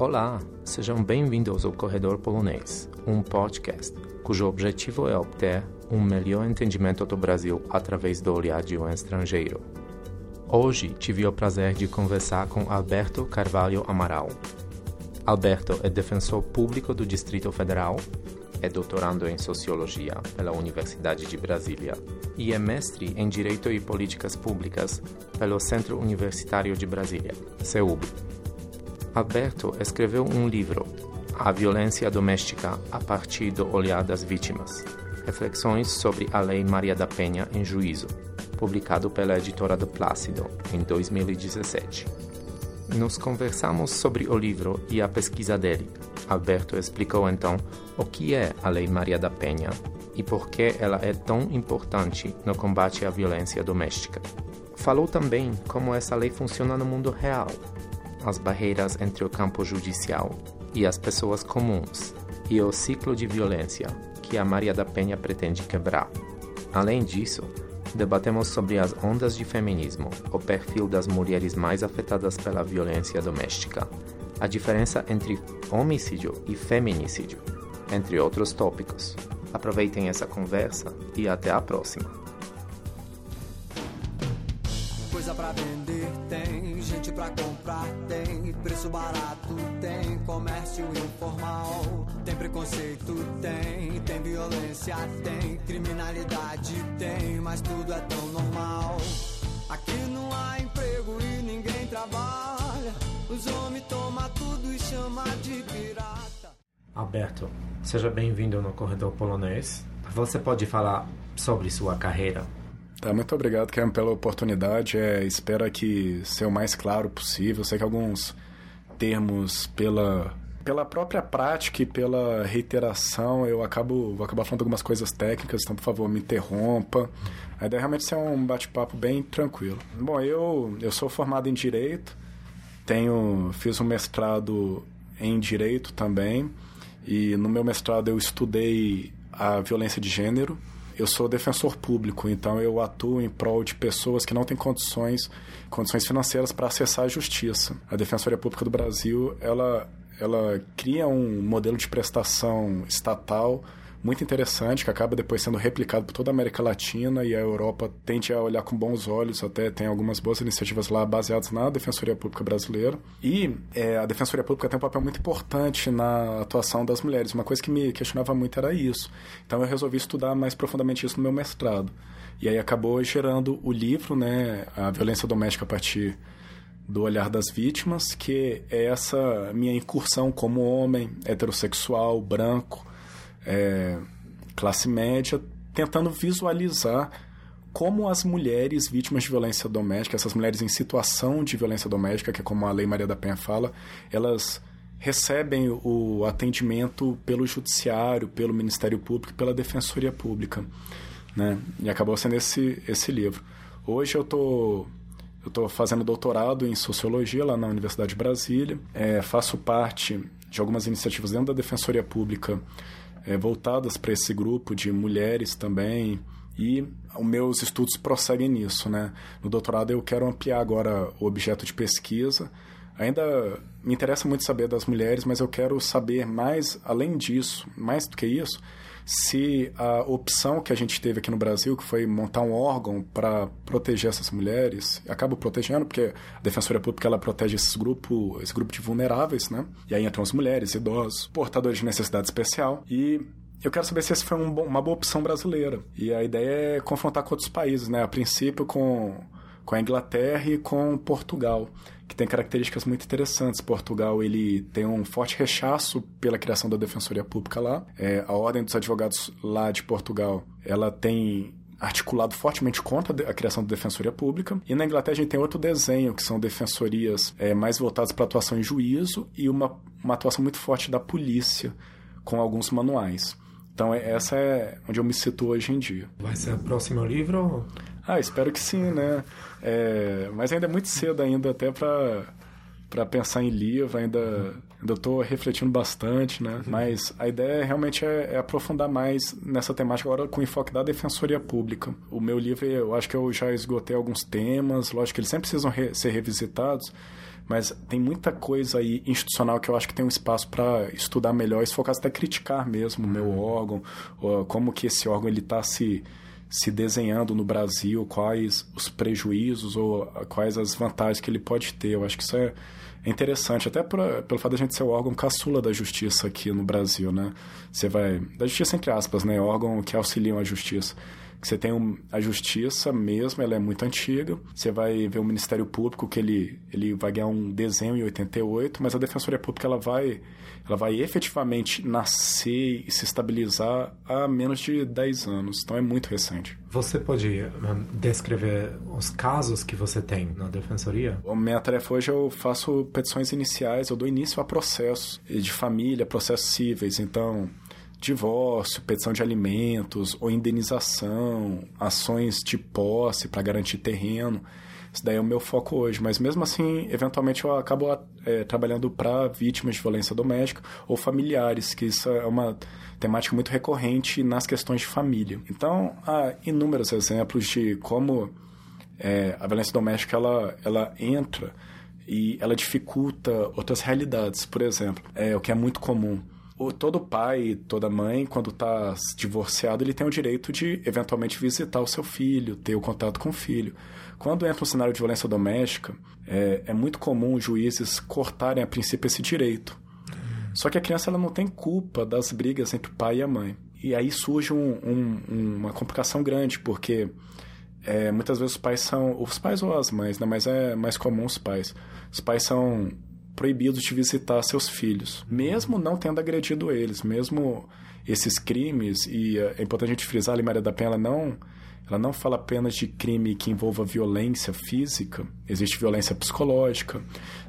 Olá, sejam bem-vindos ao Corredor Polonês, um podcast cujo objetivo é obter um melhor entendimento do Brasil através do olhar de um estrangeiro. Hoje tive o prazer de conversar com Alberto Carvalho Amaral. Alberto é defensor público do Distrito Federal, é doutorando em Sociologia pela Universidade de Brasília e é mestre em Direito e Políticas Públicas pelo Centro Universitário de Brasília, CEUB. Alberto escreveu um livro, A Violência Doméstica a partir do olhar das vítimas, Reflexões sobre a Lei Maria da Penha em Juízo, publicado pela editora do Plácido em 2017. Nos conversamos sobre o livro e a pesquisa dele. Alberto explicou então o que é a Lei Maria da Penha e por que ela é tão importante no combate à violência doméstica. Falou também como essa lei funciona no mundo real, as barreiras entre o campo judicial e as pessoas comuns, e o ciclo de violência que a Maria da Penha pretende quebrar. Além disso, debatemos sobre as ondas de feminismo, o perfil das mulheres mais afetadas pela violência doméstica, a diferença entre homicídio e feminicídio, entre outros tópicos. Aproveitem essa conversa e até a próxima. Coisa pra vender tem, gente pra comprar tem, preço barato tem, comércio informal, tem preconceito tem, tem violência tem, criminalidade tem, mas tudo é tão normal. Aqui não há emprego e ninguém trabalha, os homens tomam tudo e chama de pirata. Alberto, seja bem-vindo no Corredor Polonês. Você pode falar sobre sua carreira? Tá, muito obrigado, Kevin, pela oportunidade. É, espero que seja o mais claro possível. Sei que alguns termos pela pela própria prática e pela reiteração, eu acabo vou acabar falando algumas coisas técnicas, então por favor, me interrompa. A ideia é realmente ser um bate-papo bem tranquilo. Bom, eu eu sou formado em direito, tenho fiz um mestrado em direito também, e no meu mestrado eu estudei a violência de gênero eu sou defensor público, então eu atuo em prol de pessoas que não têm condições, condições financeiras para acessar a justiça. A Defensoria Pública do Brasil, ela, ela cria um modelo de prestação estatal muito interessante, que acaba depois sendo replicado por toda a América Latina e a Europa tende a olhar com bons olhos, até tem algumas boas iniciativas lá baseadas na Defensoria Pública Brasileira. E é, a Defensoria Pública tem um papel muito importante na atuação das mulheres. Uma coisa que me questionava muito era isso. Então eu resolvi estudar mais profundamente isso no meu mestrado. E aí acabou gerando o livro, né, A Violência Doméstica a partir do olhar das vítimas, que é essa minha incursão como homem heterossexual, branco, é, classe média, tentando visualizar como as mulheres vítimas de violência doméstica, essas mulheres em situação de violência doméstica, que é como a Lei Maria da Penha fala, elas recebem o atendimento pelo judiciário, pelo Ministério Público, pela Defensoria Pública, né? E acabou sendo esse esse livro. Hoje eu tô eu estou fazendo doutorado em sociologia lá na Universidade de Brasília. É, faço parte de algumas iniciativas dentro da Defensoria Pública é, voltadas para esse grupo de mulheres também. E os meus estudos prosseguem nisso, né? No doutorado eu quero ampliar agora o objeto de pesquisa. Ainda me interessa muito saber das mulheres, mas eu quero saber mais, além disso, mais do que isso, se a opção que a gente teve aqui no Brasil, que foi montar um órgão para proteger essas mulheres, acaba protegendo, porque a Defensoria Pública ela protege esses grupos, esse grupo de vulneráveis, né? E aí entram as mulheres, idosos, portadores de necessidade especial. E eu quero saber se essa foi um uma boa opção brasileira. E a ideia é confrontar com outros países, né? A princípio com, com a Inglaterra e com Portugal que tem características muito interessantes. Portugal ele tem um forte rechaço pela criação da Defensoria Pública lá. É, a Ordem dos Advogados lá de Portugal ela tem articulado fortemente contra a criação da Defensoria Pública. E na Inglaterra a gente tem outro desenho, que são defensorias é, mais voltadas para atuação em juízo e uma, uma atuação muito forte da polícia, com alguns manuais. Então é, essa é onde eu me situo hoje em dia. Vai ser o próximo livro? Ah, espero que sim, né? É, mas ainda é muito cedo ainda até para para pensar em livro, ainda Ainda estou refletindo bastante, né? Uhum. Mas a ideia realmente é, é, aprofundar mais nessa temática agora com enfoque da defensoria pública. O meu livro, eu acho que eu já esgotei alguns temas, lógico que eles sempre precisam re ser revisitados, mas tem muita coisa aí institucional que eu acho que tem um espaço para estudar melhor, e se for caso até criticar mesmo o meu uhum. órgão, como que esse órgão ele está se se desenhando no Brasil, quais os prejuízos ou quais as vantagens que ele pode ter. Eu acho que isso é interessante, até por, pelo fato de a gente ser o órgão caçula da justiça aqui no Brasil, né? Você vai. Da justiça, entre aspas, né? Órgão que auxiliam a justiça. Você tem um, a justiça mesmo, ela é muito antiga. Você vai ver o Ministério Público, que ele, ele vai ganhar um desenho em 88, mas a Defensoria Pública ela vai, ela vai efetivamente nascer e se estabilizar há menos de 10 anos. Então é muito recente. Você pode descrever os casos que você tem na Defensoria? A minha tarefa hoje eu faço petições iniciais, eu dou início a processos de família, processos cíveis. Então, divórcio, petição de alimentos ou indenização, ações de posse para garantir terreno. Isso daí é o meu foco hoje. Mas mesmo assim, eventualmente eu acabo é, trabalhando para vítimas de violência doméstica ou familiares, que isso é uma temática muito recorrente nas questões de família. Então, há inúmeros exemplos de como é, a violência doméstica ela, ela entra e ela dificulta outras realidades. Por exemplo, é, o que é muito comum o, todo pai, toda mãe, quando está divorciado, ele tem o direito de eventualmente visitar o seu filho, ter o contato com o filho. Quando entra um cenário de violência doméstica, é, é muito comum os juízes cortarem a princípio esse direito. Só que a criança ela não tem culpa das brigas entre o pai e a mãe. E aí surge um, um, uma complicação grande, porque é, muitas vezes os pais são. Os pais ou as mães, né? Mas é mais comum os pais. Os pais são proibidos de visitar seus filhos, mesmo não tendo agredido eles, mesmo esses crimes, e eh, é importante a gente frisar, a Maria da Penha ela não, ela não fala apenas de crime que envolva violência física, existe violência psicológica,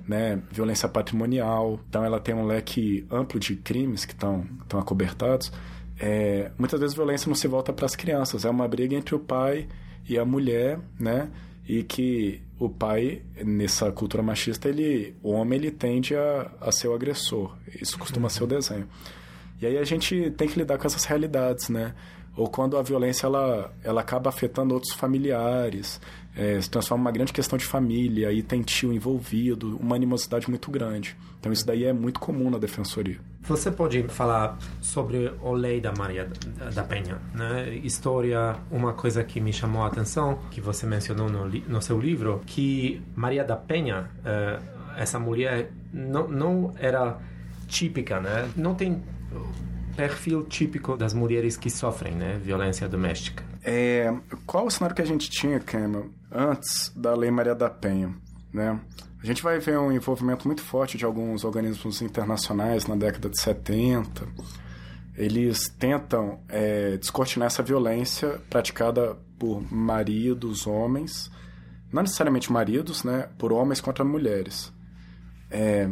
né, violência patrimonial, então ela tem um leque amplo de crimes que estão, acobertados. É, muitas vezes violência não se volta para as crianças, é uma briga entre o pai e a mulher, né, e que o pai, nessa cultura machista, ele, o homem ele tende a, a ser o agressor. Isso costuma uhum. ser o desenho. E aí a gente tem que lidar com essas realidades, né? Ou quando a violência ela, ela acaba afetando outros familiares, é, se transforma uma grande questão de família, aí tem tio envolvido, uma animosidade muito grande. Então isso daí é muito comum na defensoria. Você pode falar sobre o lei da Maria da Penha, né? História, uma coisa que me chamou a atenção, que você mencionou no, no seu livro, que Maria da Penha, é, essa mulher não, não era típica, né? Não tem perfil típico das mulheres que sofrem, né, violência doméstica. É, qual o cenário que a gente tinha, Cameron, antes da Lei Maria da Penha, né? A gente vai ver um envolvimento muito forte de alguns organismos internacionais na década de 70. Eles tentam é, descortinar essa violência praticada por maridos, homens, não necessariamente maridos, né, por homens contra mulheres. É,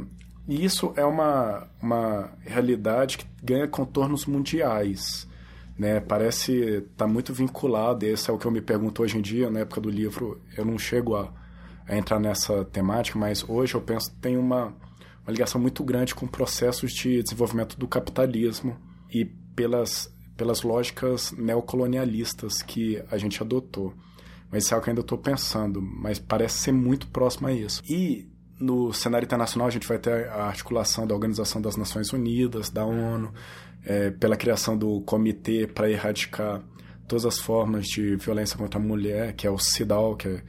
e isso é uma, uma realidade que ganha contornos mundiais. Né? Parece estar tá muito vinculado, esse é o que eu me pergunto hoje em dia, na época do livro, eu não chego a, a entrar nessa temática, mas hoje eu penso que tem uma, uma ligação muito grande com processos de desenvolvimento do capitalismo e pelas, pelas lógicas neocolonialistas que a gente adotou. Mas isso é algo que ainda estou pensando, mas parece ser muito próximo a isso. E no cenário internacional, a gente vai ter a articulação da Organização das Nações Unidas, da ONU, é, pela criação do Comitê para Erradicar todas as formas de violência contra a mulher, que é o CIDAW, que é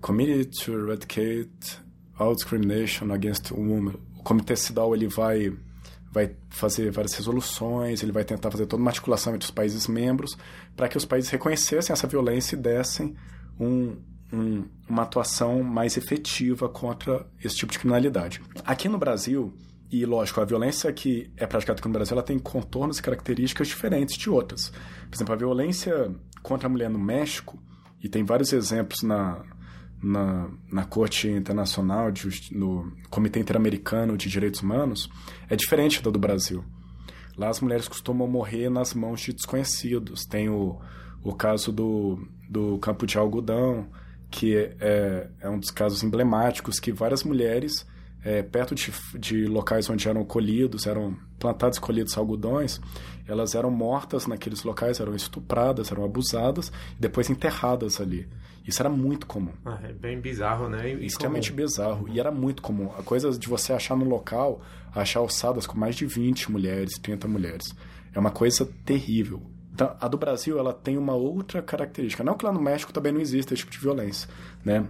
Committee to Eradicate All Discrimination Against Women. O Comitê CIDAW ele vai, vai fazer várias resoluções, ele vai tentar fazer toda uma articulação entre os países membros para que os países reconhecessem essa violência e dessem um, um, uma atuação mais efetiva contra esse tipo de criminalidade. Aqui no Brasil, e lógico, a violência que é praticada aqui no Brasil ela tem contornos e características diferentes de outras. Por exemplo, a violência contra a mulher no México, e tem vários exemplos na, na, na Corte Internacional, de, no Comitê Interamericano de Direitos Humanos, é diferente da do Brasil. Lá as mulheres costumam morrer nas mãos de desconhecidos. Tem o, o caso do, do campo de algodão, que é, é um dos casos emblemáticos que várias mulheres é, perto de, de locais onde eram colhidos, eram plantados e colhidos algodões, elas eram mortas naqueles locais, eram estupradas, eram abusadas e depois enterradas ali. Isso era muito comum. Ah, é bem bizarro, né? E Extremamente comum. bizarro. E era muito comum. A coisa de você achar no local, achar alçadas com mais de 20 mulheres, 30 mulheres. É uma coisa terrível. Então, a do Brasil, ela tem uma outra característica. Não que lá no México também não exista esse tipo de violência, né?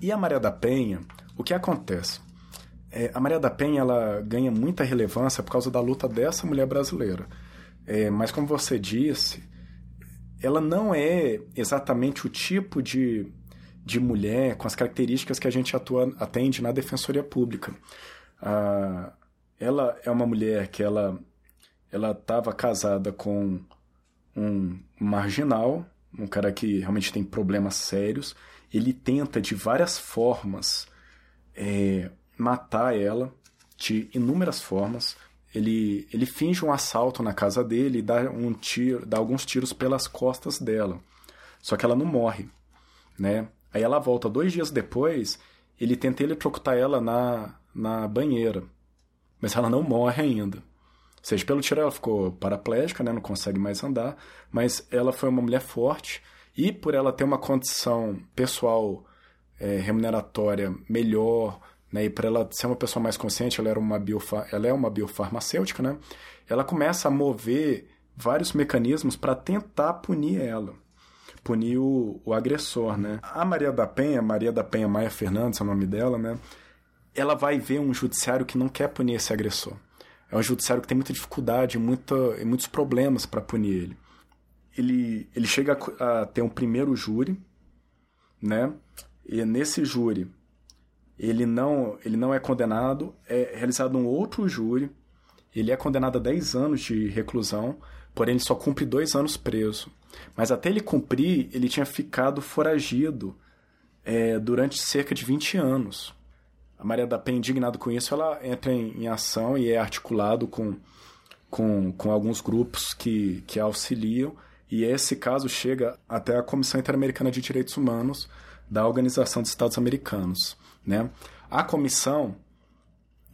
E a Maria da Penha, o que acontece? É, a Maria da Penha, ela ganha muita relevância por causa da luta dessa mulher brasileira. É, mas como você disse, ela não é exatamente o tipo de, de mulher com as características que a gente atua, atende na defensoria pública. Ah, ela é uma mulher que ela ela estava casada com um marginal, um cara que realmente tem problemas sérios. Ele tenta de várias formas é, matar ela, de inúmeras formas ele, ele finge um assalto na casa dele e dá, um tiro, dá alguns tiros pelas costas dela. Só que ela não morre, né? Aí ela volta dois dias depois, ele tenta eletrocutar ela na, na banheira. Mas ela não morre ainda. Ou seja, pelo tiro ela ficou paraplégica, né? não consegue mais andar, mas ela foi uma mulher forte e por ela ter uma condição pessoal é, remuneratória melhor, né? E para ela ser uma pessoa mais consciente, ela, era uma biofa ela é uma biofarmacêutica, né? Ela começa a mover vários mecanismos para tentar punir ela, punir o, o, agressor, né? A Maria da Penha, Maria da Penha Maia Fernandes, é o nome dela, né? Ela vai ver um judiciário que não quer punir esse agressor. É um judiciário que tem muita dificuldade, muita, e muitos problemas para punir ele. Ele, ele chega a, a ter um primeiro júri, né? E nesse júri ele não, ele não é condenado, é realizado um outro júri, ele é condenado a 10 anos de reclusão, porém ele só cumpre dois anos preso. Mas até ele cumprir, ele tinha ficado foragido é, durante cerca de 20 anos. A Maria da Penha, indignada com isso, ela entra em, em ação e é articulado com, com, com alguns grupos que, que auxiliam, e esse caso chega até a Comissão Interamericana de Direitos Humanos da Organização dos Estados Americanos. Né? A comissão,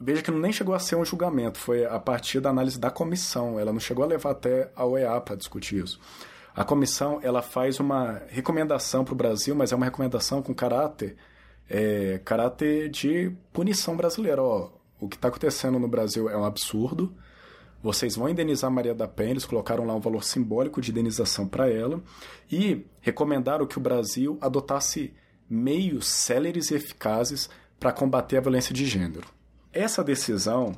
veja que nem chegou a ser um julgamento, foi a partir da análise da comissão, ela não chegou a levar até a OEA para discutir isso. A comissão ela faz uma recomendação para o Brasil, mas é uma recomendação com caráter, é, caráter de punição brasileira. Ó, o que está acontecendo no Brasil é um absurdo. Vocês vão indenizar Maria da Penha, eles colocaram lá um valor simbólico de indenização para ela e recomendaram que o Brasil adotasse meios céleres e eficazes para combater a violência de gênero. Essa decisão,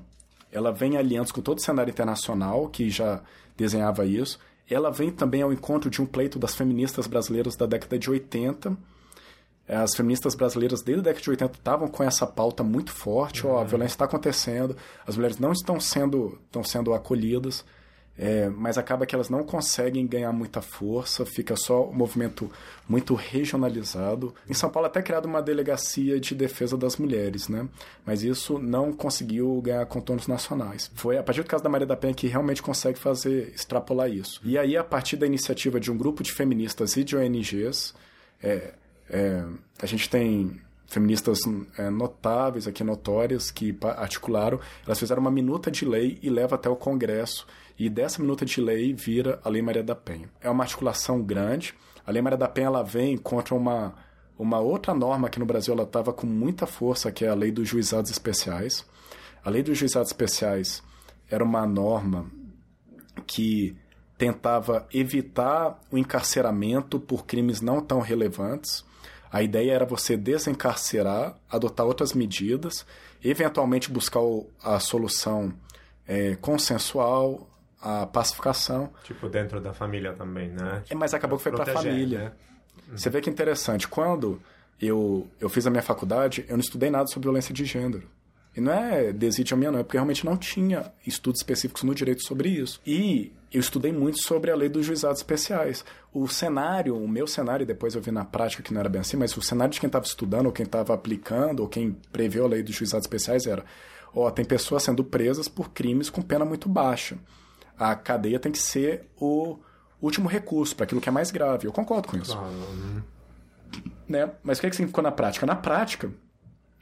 ela vem aliança com todo o cenário internacional que já desenhava isso. Ela vem também ao encontro de um pleito das feministas brasileiras da década de 80. As feministas brasileiras desde a década de 80 estavam com essa pauta muito forte, uhum. ó, a violência está acontecendo, as mulheres não estão sendo, estão sendo acolhidas. É, mas acaba que elas não conseguem ganhar muita força, fica só um movimento muito regionalizado. Em São Paulo até criado uma delegacia de defesa das mulheres, né? Mas isso não conseguiu ganhar contornos nacionais. Foi a partir do caso da Maria da Penha que realmente consegue fazer extrapolar isso. E aí a partir da iniciativa de um grupo de feministas e de ONGs, é, é, a gente tem feministas é, notáveis aqui, notórias, que articularam, elas fizeram uma minuta de lei e leva até o Congresso e dessa minuta de lei vira a Lei Maria da Penha. É uma articulação grande. A Lei Maria da Penha ela vem contra uma, uma outra norma que no Brasil ela estava com muita força, que é a Lei dos Juizados Especiais. A Lei dos Juizados Especiais era uma norma que tentava evitar o encarceramento por crimes não tão relevantes. A ideia era você desencarcerar, adotar outras medidas, eventualmente buscar a solução é, consensual, a pacificação. Tipo, dentro da família também, né? É, mas acabou que foi para a família. Né? Você vê que é interessante. Quando eu, eu fiz a minha faculdade, eu não estudei nada sobre violência de gênero. E não é desídia minha, não, é porque realmente não tinha estudos específicos no direito sobre isso. E eu estudei muito sobre a lei dos juizados especiais. O cenário, o meu cenário, depois eu vi na prática que não era bem assim, mas o cenário de quem estava estudando, ou quem estava aplicando, ou quem preveu a lei dos juizados especiais era: ó, tem pessoas sendo presas por crimes com pena muito baixa a cadeia tem que ser o último recurso para aquilo que é mais grave. Eu concordo com isso. Ah, né? Mas o que, é que significou na prática? Na prática,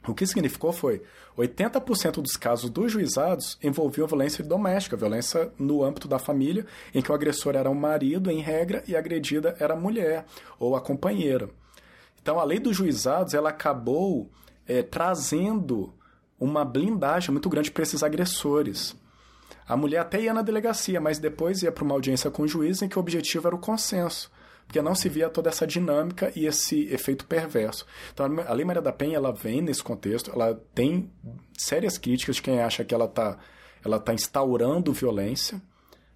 O que significou foi 80% dos casos dos juizados envolviam violência doméstica, violência no âmbito da família, em que o agressor era o marido, em regra, e a agredida era a mulher ou a companheira. Então, a lei dos juizados ela acabou é, trazendo uma blindagem muito grande para esses agressores. A mulher até ia na delegacia, mas depois ia para uma audiência com o juiz em que o objetivo era o consenso porque não se via toda essa dinâmica e esse efeito perverso. Então, a Lei Maria da Penha, ela vem nesse contexto, ela tem sérias críticas de quem acha que ela está ela tá instaurando violência,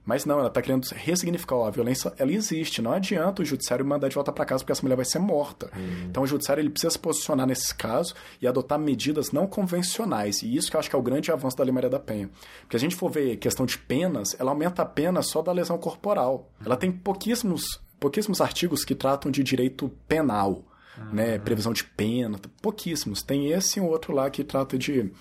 mas não, ela está querendo ressignificar. a violência, ela existe. Não adianta o judiciário mandar de volta para casa porque essa mulher vai ser morta. Uhum. Então, o judiciário ele precisa se posicionar nesse caso e adotar medidas não convencionais. E isso que eu acho que é o grande avanço da Lei Maria da Penha. Porque a gente for ver questão de penas, ela aumenta a pena só da lesão corporal. Ela tem pouquíssimos pouquíssimos artigos que tratam de direito penal, ah, né? Previsão de pena, pouquíssimos. Tem esse e um outro lá que trata de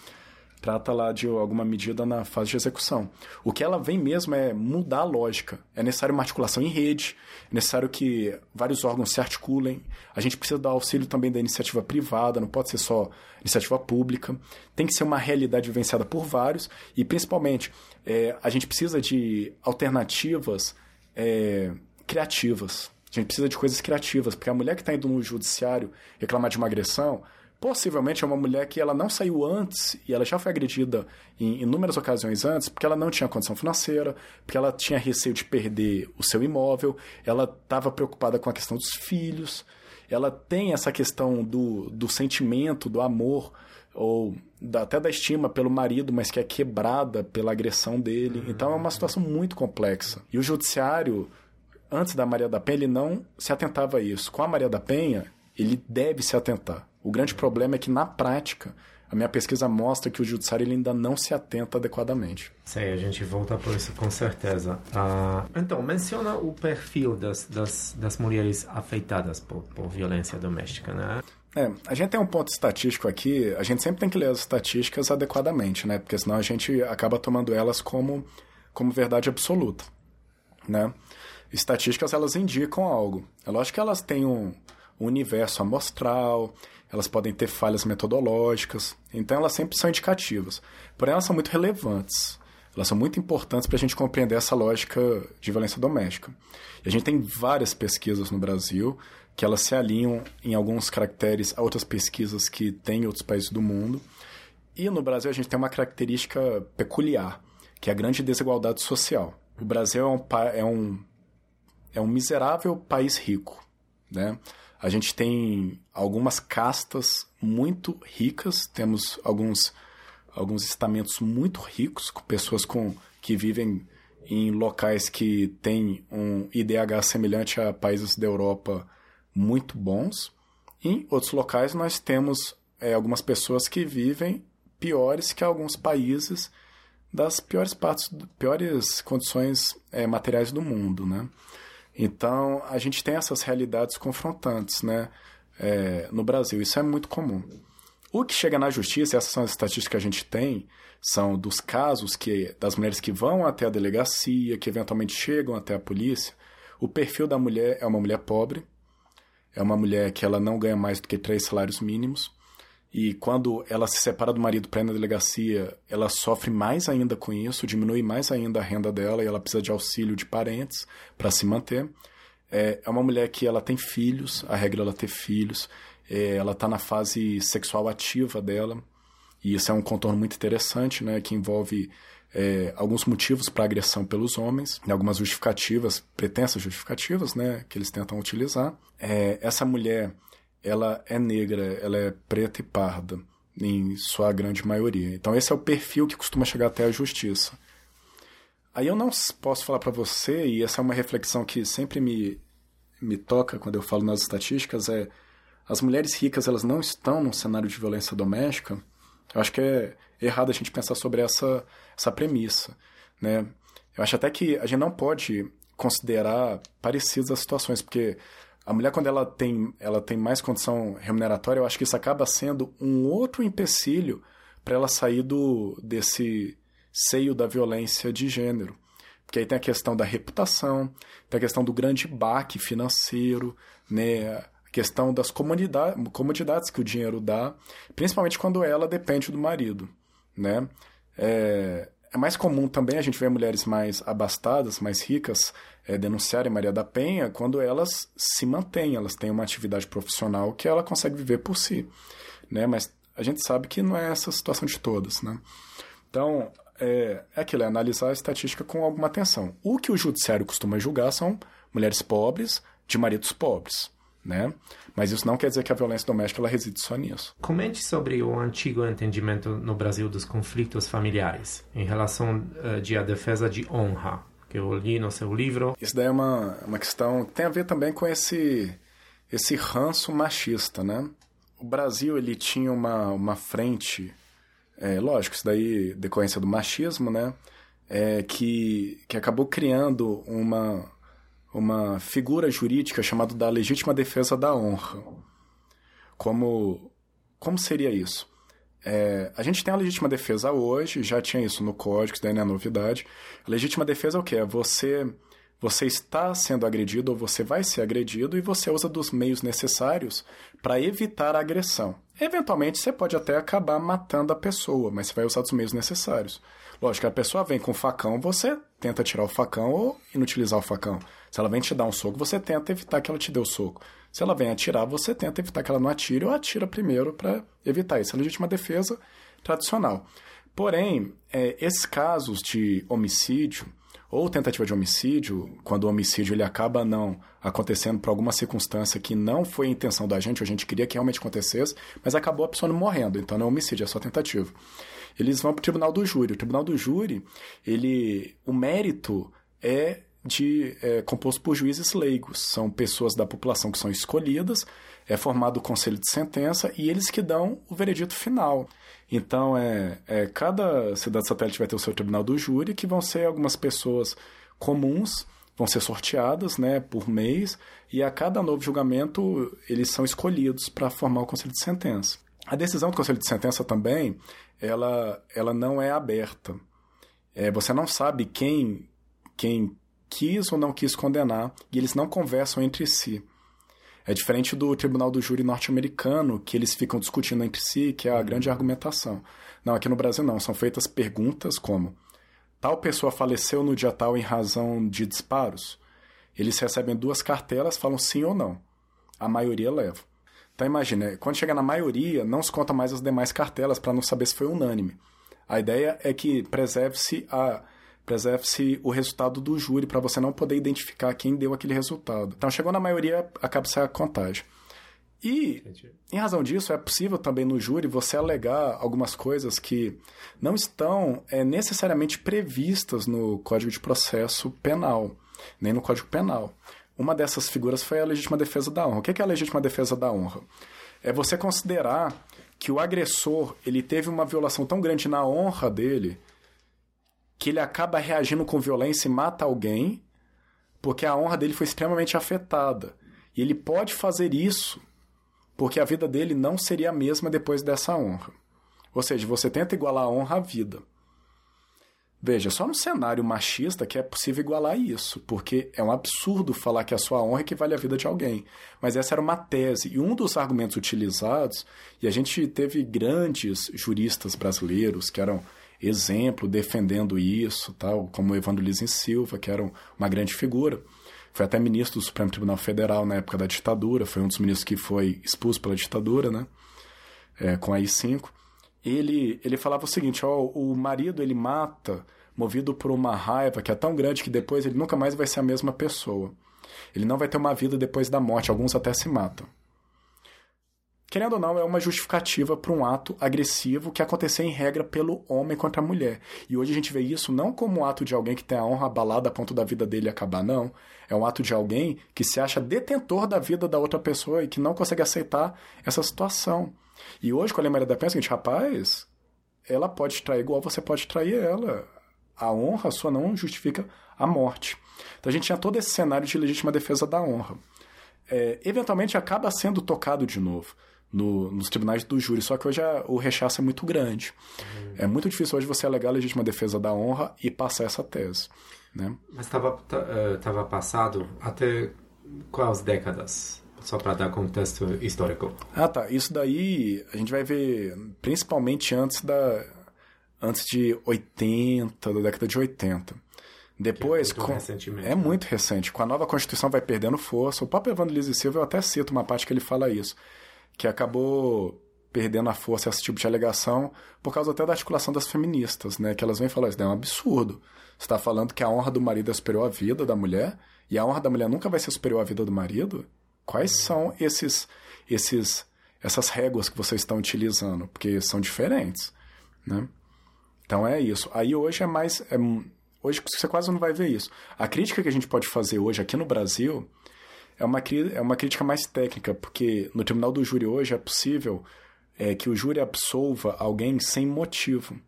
trata lá de alguma medida na fase de execução. O que ela vem mesmo é mudar a lógica. É necessário uma articulação em rede, é necessário que vários órgãos se articulem. A gente precisa dar auxílio também da iniciativa privada, não pode ser só iniciativa pública. Tem que ser uma realidade vivenciada por vários e, principalmente, é, a gente precisa de alternativas é, criativas. A gente precisa de coisas criativas, porque a mulher que está indo no judiciário reclamar de uma agressão, possivelmente é uma mulher que ela não saiu antes e ela já foi agredida em inúmeras ocasiões antes, porque ela não tinha condição financeira, porque ela tinha receio de perder o seu imóvel, ela estava preocupada com a questão dos filhos, ela tem essa questão do, do sentimento, do amor, ou da, até da estima pelo marido, mas que é quebrada pela agressão dele. Então é uma situação muito complexa. E o judiciário antes da Maria da Penha, ele não se atentava a isso. Com a Maria da Penha, ele deve se atentar. O grande problema é que, na prática, a minha pesquisa mostra que o judiciário ainda não se atenta adequadamente. Sim, a gente volta por isso com certeza. Ah, então, menciona o perfil das, das, das mulheres afetadas por, por violência doméstica, né? É, a gente tem um ponto estatístico aqui, a gente sempre tem que ler as estatísticas adequadamente, né? Porque senão a gente acaba tomando elas como, como verdade absoluta, né? estatísticas elas indicam algo. É lógico que elas têm um, um universo amostral, elas podem ter falhas metodológicas, então elas sempre são indicativas. Porém, elas são muito relevantes. Elas são muito importantes para a gente compreender essa lógica de violência doméstica. E a gente tem várias pesquisas no Brasil que elas se alinham em alguns caracteres a outras pesquisas que tem em outros países do mundo. E no Brasil a gente tem uma característica peculiar, que é a grande desigualdade social. O Brasil é um, é um é um miserável país rico, né? A gente tem algumas castas muito ricas, temos alguns alguns estamentos muito ricos, com pessoas com que vivem em locais que têm um IDH semelhante a países da Europa muito bons. Em outros locais nós temos é, algumas pessoas que vivem piores que alguns países das piores partes, piores condições é, materiais do mundo, né? Então, a gente tem essas realidades confrontantes né, é, no Brasil. Isso é muito comum. O que chega na justiça, essas são as estatísticas que a gente tem, são dos casos que das mulheres que vão até a delegacia, que eventualmente chegam até a polícia. O perfil da mulher é uma mulher pobre, é uma mulher que ela não ganha mais do que três salários mínimos, e quando ela se separa do marido para ir na delegacia, ela sofre mais ainda com isso, diminui mais ainda a renda dela e ela precisa de auxílio de parentes para se manter. É, é uma mulher que ela tem filhos, a regra é ela ter filhos, é, ela está na fase sexual ativa dela, e isso é um contorno muito interessante, né, que envolve é, alguns motivos para agressão pelos homens, algumas justificativas, pretensas justificativas, né, que eles tentam utilizar. É, essa mulher ela é negra, ela é preta e parda, em sua grande maioria. Então esse é o perfil que costuma chegar até a justiça. Aí eu não posso falar para você, e essa é uma reflexão que sempre me, me toca quando eu falo nas estatísticas, é as mulheres ricas elas não estão num cenário de violência doméstica. Eu acho que é errado a gente pensar sobre essa, essa premissa. Né? Eu acho até que a gente não pode considerar parecidas as situações, porque a mulher, quando ela tem, ela tem mais condição remuneratória, eu acho que isso acaba sendo um outro empecilho para ela sair do, desse seio da violência de gênero. Porque aí tem a questão da reputação, tem a questão do grande baque financeiro, né? questão das comodidade, comodidades que o dinheiro dá, principalmente quando ela depende do marido, né? É, é mais comum também a gente ver mulheres mais abastadas, mais ricas, é, denunciarem Maria da Penha quando elas se mantêm, elas têm uma atividade profissional que ela consegue viver por si, né? Mas a gente sabe que não é essa situação de todas, né? Então, é, é aquilo, é analisar a estatística com alguma atenção. O que o judiciário costuma julgar são mulheres pobres de maridos pobres, né? Mas isso não quer dizer que a violência doméstica ela reside só nisso. Comente sobre o antigo entendimento no Brasil dos conflitos familiares em relação uh, de a defesa de honra, que eu li no seu livro. Isso daí é uma, uma questão que tem a ver também com esse, esse ranço machista, né? O Brasil ele tinha uma, uma frente, é, lógico, isso daí decorrência do machismo, né? É, que, que acabou criando uma, uma figura jurídica chamada da legítima defesa da honra. Como, como seria isso? É, a gente tem a legítima defesa hoje, já tinha isso no código, isso daí não é novidade. A legítima defesa é o que? É você, você está sendo agredido ou você vai ser agredido e você usa dos meios necessários para evitar a agressão. Eventualmente você pode até acabar matando a pessoa, mas você vai usar dos meios necessários. Lógico, a pessoa vem com o facão, você tenta tirar o facão ou inutilizar o facão. Se ela vem te dar um soco, você tenta evitar que ela te dê o soco. Se ela vem atirar, você tenta evitar que ela não atire ou atira primeiro para evitar isso. É legítima defesa tradicional. Porém, é, esses casos de homicídio ou tentativa de homicídio, quando o homicídio ele acaba não acontecendo por alguma circunstância que não foi a intenção da gente, a gente queria que realmente acontecesse, mas acabou a pessoa não morrendo, então não é homicídio, é só tentativa. Eles vão para o tribunal do júri. O tribunal do júri, ele, o mérito é de é, composto por juízes leigos. São pessoas da população que são escolhidas, é formado o conselho de sentença e eles que dão o veredito final. Então, é, é cada cidade satélite vai ter o seu tribunal do júri, que vão ser algumas pessoas comuns, vão ser sorteadas né, por mês, e a cada novo julgamento eles são escolhidos para formar o conselho de sentença. A decisão do conselho de sentença também, ela, ela não é aberta. É, você não sabe quem, quem quis ou não quis condenar e eles não conversam entre si. É diferente do tribunal do júri norte-americano, que eles ficam discutindo entre si, que é a grande argumentação. Não, aqui no Brasil não. São feitas perguntas como: tal pessoa faleceu no dia tal em razão de disparos? Eles recebem duas cartelas, falam sim ou não. A maioria leva. Então imagina, quando chega na maioria, não se conta mais as demais cartelas para não saber se foi unânime. A ideia é que preserve-se a preserve-se o resultado do júri para você não poder identificar quem deu aquele resultado. Então, chegou na maioria, acaba-se a contagem. E, em razão disso, é possível também no júri você alegar algumas coisas que não estão é, necessariamente previstas no Código de Processo Penal, nem no Código Penal. Uma dessas figuras foi a legítima defesa da honra. O que é a legítima defesa da honra? É você considerar que o agressor ele teve uma violação tão grande na honra dele que ele acaba reagindo com violência e mata alguém porque a honra dele foi extremamente afetada. E ele pode fazer isso porque a vida dele não seria a mesma depois dessa honra. Ou seja, você tenta igualar a honra à vida. Veja, só no cenário machista que é possível igualar isso, porque é um absurdo falar que a sua honra equivale à vida de alguém. Mas essa era uma tese, e um dos argumentos utilizados, e a gente teve grandes juristas brasileiros que eram exemplo defendendo isso, tal, como Evandro Lizin Silva, que era uma grande figura. Foi até ministro do Supremo Tribunal Federal na época da ditadura, foi um dos ministros que foi expulso pela ditadura, né? É, com a I-5. Ele, ele falava o seguinte, ó, o marido ele mata movido por uma raiva que é tão grande que depois ele nunca mais vai ser a mesma pessoa. Ele não vai ter uma vida depois da morte, alguns até se matam querendo ou não, é uma justificativa para um ato agressivo que aconteceu em regra pelo homem contra a mulher. E hoje a gente vê isso não como um ato de alguém que tem a honra abalada a ponto da vida dele acabar, não. É um ato de alguém que se acha detentor da vida da outra pessoa e que não consegue aceitar essa situação. E hoje, com a Lei Maria da Penha, é o seguinte, rapaz, ela pode trair igual você pode trair ela. A honra sua não justifica a morte. Então a gente tinha todo esse cenário de legítima defesa da honra. É, eventualmente acaba sendo tocado de novo no, nos tribunais do júri, só que hoje a, o rechaço é muito grande. Uhum. É muito difícil hoje você alegar a legítima defesa da honra e passar essa tese. Né? Mas estava uh, passado até quais décadas? Só para dar contexto histórico. Ah, tá. Isso daí a gente vai ver principalmente antes da antes de 80, da década de 80. Depois, é muito, com... é muito recente. Com a nova Constituição vai perdendo força. O próprio Evandro Lise Silva, eu até cito uma parte que ele fala isso, que acabou perdendo a força esse tipo de alegação por causa até da articulação das feministas, né? Que elas vêm falar isso é um absurdo. Você está falando que a honra do marido é superior à vida da mulher e a honra da mulher nunca vai ser superior à vida do marido? Quais são esses, esses, essas réguas que vocês estão utilizando? Porque são diferentes, né? Então é isso. Aí hoje é mais, é, hoje você quase não vai ver isso. A crítica que a gente pode fazer hoje aqui no Brasil é uma, é uma crítica mais técnica, porque no tribunal do júri hoje é possível é, que o júri absolva alguém sem motivo.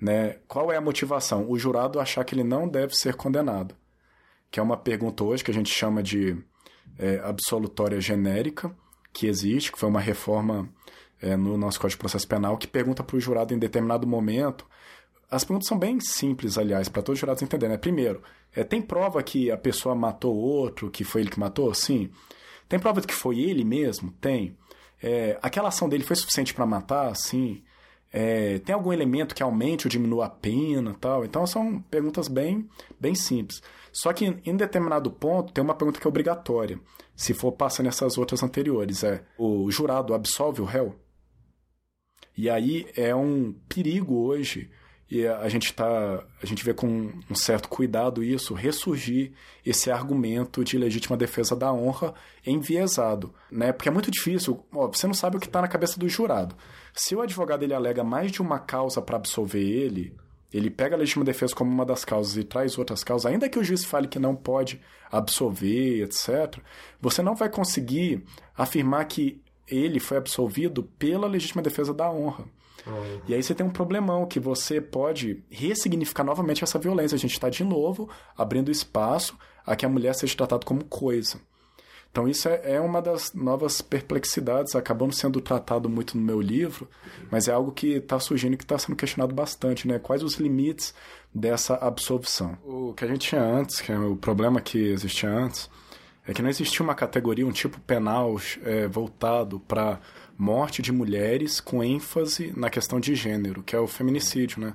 Né? Qual é a motivação? O jurado achar que ele não deve ser condenado. Que é uma pergunta hoje que a gente chama de é, absolutória genérica, que existe, que foi uma reforma é, no nosso Código de Processo Penal, que pergunta para o jurado em determinado momento. As perguntas são bem simples, aliás, para todos os jurados entenderem. Né? Primeiro, é, tem prova que a pessoa matou outro, que foi ele que matou? Sim. Tem prova de que foi ele mesmo? Tem. É, aquela ação dele foi suficiente para matar? Sim. É, tem algum elemento que aumente ou diminua a pena tal? Então são perguntas bem, bem simples. Só que em determinado ponto tem uma pergunta que é obrigatória. Se for passar nessas outras anteriores, é o jurado absolve o réu? E aí é um perigo hoje e a gente tá a gente vê com um certo cuidado isso ressurgir esse argumento de legítima defesa da honra enviesado, né? Porque é muito difícil, ó, você não sabe o que está na cabeça do jurado. Se o advogado ele alega mais de uma causa para absolver ele, ele pega a legítima defesa como uma das causas e traz outras causas, ainda que o juiz fale que não pode absolver, etc., você não vai conseguir afirmar que ele foi absolvido pela legítima defesa da honra. E aí você tem um problemão que você pode ressignificar novamente essa violência. A gente está de novo abrindo espaço a que a mulher seja tratada como coisa. Então isso é, é uma das novas perplexidades, acabando sendo tratado muito no meu livro, mas é algo que está surgindo e que está sendo questionado bastante, né? Quais os limites dessa absolvição? O que a gente tinha antes, que é o problema que existia antes, é que não existia uma categoria, um tipo penal é, voltado para morte de mulheres com ênfase na questão de gênero, que é o feminicídio, né?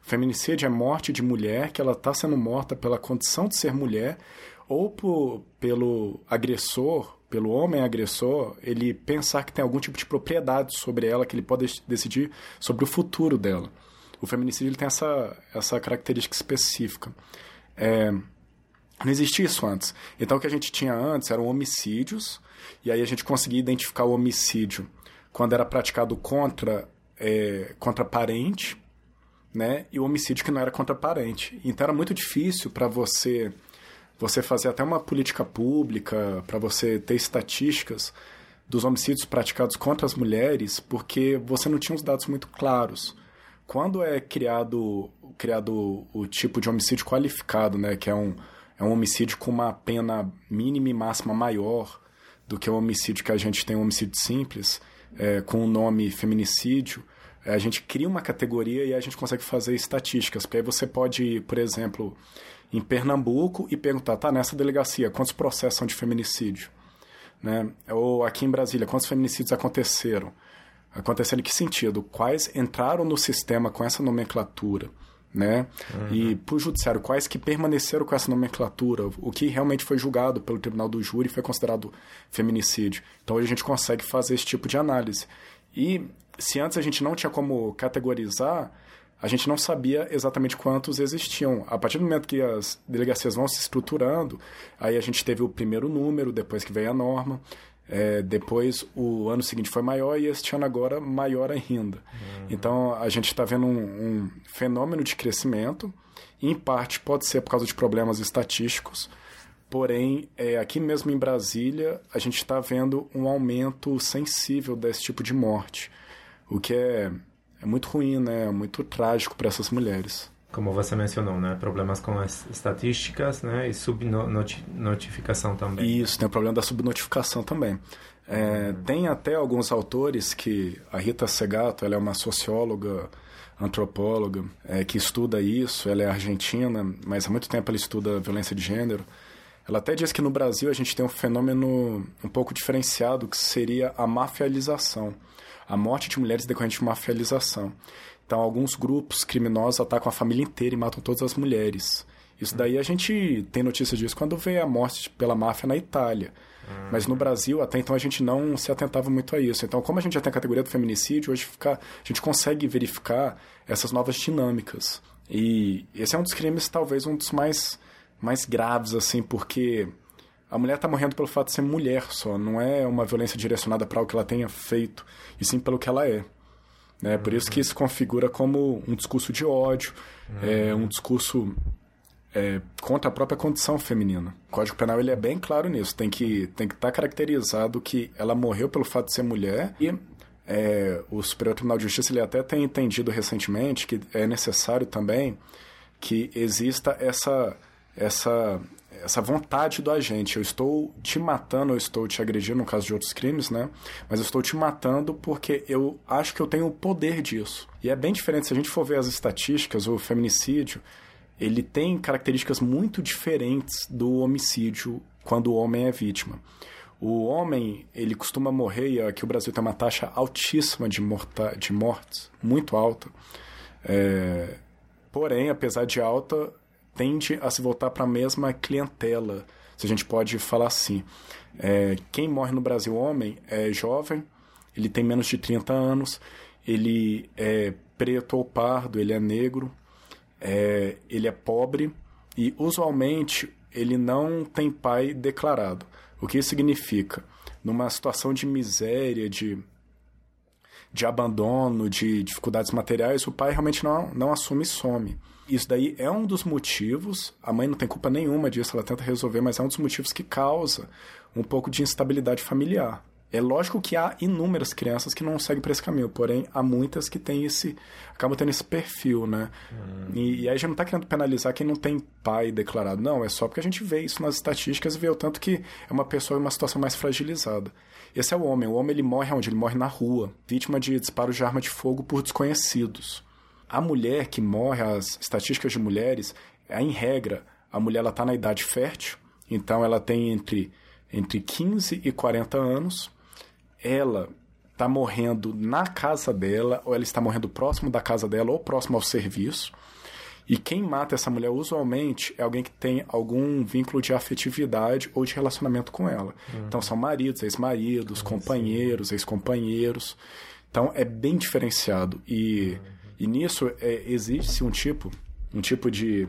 Feminicídio é morte de mulher que ela está sendo morta pela condição de ser mulher ou por, pelo agressor, pelo homem agressor, ele pensar que tem algum tipo de propriedade sobre ela, que ele pode decidir sobre o futuro dela. O feminicídio tem essa, essa característica específica. É, não existia isso antes. Então o que a gente tinha antes eram homicídios, e aí a gente conseguia identificar o homicídio quando era praticado contra, é, contra parente, né? E o homicídio que não era contra parente. Então era muito difícil para você você fazer até uma política pública, para você ter estatísticas dos homicídios praticados contra as mulheres, porque você não tinha os dados muito claros. Quando é criado criado o tipo de homicídio qualificado, né, que é um, é um homicídio com uma pena mínima e máxima maior do que o homicídio que a gente tem, um homicídio simples, é, com o nome feminicídio, é, a gente cria uma categoria e a gente consegue fazer estatísticas. Porque aí você pode por exemplo, em Pernambuco e perguntar, tá, nessa delegacia, quantos processos são de feminicídio? Né? Ou aqui em Brasília, quantos feminicídios aconteceram? Aconteceram em que sentido? Quais entraram no sistema com essa nomenclatura? Né? Uhum. E para o judiciário, quais que permaneceram com essa nomenclatura? O que realmente foi julgado pelo tribunal do júri foi considerado feminicídio. Então hoje a gente consegue fazer esse tipo de análise. E se antes a gente não tinha como categorizar, a gente não sabia exatamente quantos existiam. A partir do momento que as delegacias vão se estruturando, aí a gente teve o primeiro número, depois que veio a norma, é, depois, o ano seguinte foi maior e este ano agora maior ainda. Uhum. Então, a gente está vendo um, um, fenômeno de crescimento. Em parte, pode ser por causa de problemas estatísticos. Porém, é, aqui mesmo em Brasília, a gente está vendo um aumento sensível desse tipo de morte. O que é, é muito ruim, né? É muito trágico para essas mulheres como você mencionou, né? Problemas com as estatísticas, né? E subnotificação também. Isso, tem o problema da subnotificação também. É, uhum. Tem até alguns autores que... A Rita Segato, ela é uma socióloga, antropóloga, é, que estuda isso. Ela é argentina, mas há muito tempo ela estuda violência de gênero. ela até diz que no Brasil a gente tem um fenômeno um pouco diferenciado que seria a mafialização. A morte de mulheres decorrente de mafialização. Então, alguns grupos criminosos atacam a família inteira e matam todas as mulheres. Isso daí a gente tem notícia disso quando vê a morte pela máfia na Itália. Mas no Brasil, até então, a gente não se atentava muito a isso. Então, como a gente já tem a categoria do feminicídio, hoje fica, a gente consegue verificar essas novas dinâmicas. E esse é um dos crimes, talvez, um dos mais, mais graves, assim, porque a mulher está morrendo pelo fato de ser mulher só. Não é uma violência direcionada para o que ela tenha feito, e sim pelo que ela é. Né? Por isso que isso configura como um discurso de ódio, é, um discurso é, contra a própria condição feminina. O Código Penal ele é bem claro nisso. Tem que tem que estar tá caracterizado que ela morreu pelo fato de ser mulher e é, o Superior Tribunal de Justiça ele até tem entendido recentemente que é necessário também que exista essa essa essa vontade do agente. Eu estou te matando, eu estou te agredindo no caso de outros crimes, né? Mas eu estou te matando porque eu acho que eu tenho o poder disso. E é bem diferente se a gente for ver as estatísticas, o feminicídio, ele tem características muito diferentes do homicídio quando o homem é vítima. O homem, ele costuma morrer, e aqui o Brasil tem uma taxa altíssima de, morta, de mortes, muito alta. É, porém, apesar de alta, tende a se voltar para a mesma clientela, se a gente pode falar assim. É, quem morre no Brasil homem é jovem, ele tem menos de 30 anos, ele é preto ou pardo, ele é negro, é, ele é pobre e usualmente ele não tem pai declarado. O que isso significa? Numa situação de miséria, de, de abandono, de dificuldades materiais, o pai realmente não, não assume e some. Isso daí é um dos motivos, a mãe não tem culpa nenhuma disso, ela tenta resolver, mas é um dos motivos que causa um pouco de instabilidade familiar. É lógico que há inúmeras crianças que não seguem para esse caminho, porém há muitas que têm esse. acabam tendo esse perfil, né? Uhum. E, e, aí a gente não está querendo penalizar quem não tem pai declarado. Não, é só porque a gente vê isso nas estatísticas e vê o tanto que é uma pessoa em uma situação mais fragilizada. Esse é o homem. O homem ele morre onde? Ele morre na rua, vítima de disparos de arma de fogo por desconhecidos. A mulher que morre, as estatísticas de mulheres, é em regra, a mulher ela está na idade fértil, então ela tem entre, entre 15 e 40 anos ela está morrendo na casa dela, ou ela está morrendo próximo da casa dela, ou próximo ao serviço. E quem mata essa mulher usualmente é alguém que tem algum vínculo de afetividade ou de relacionamento com ela. Uhum. Então são maridos, ex-maridos, uhum, companheiros, ex-companheiros. Então é bem diferenciado. E, uhum. E nisso é, existe um tipo, um tipo de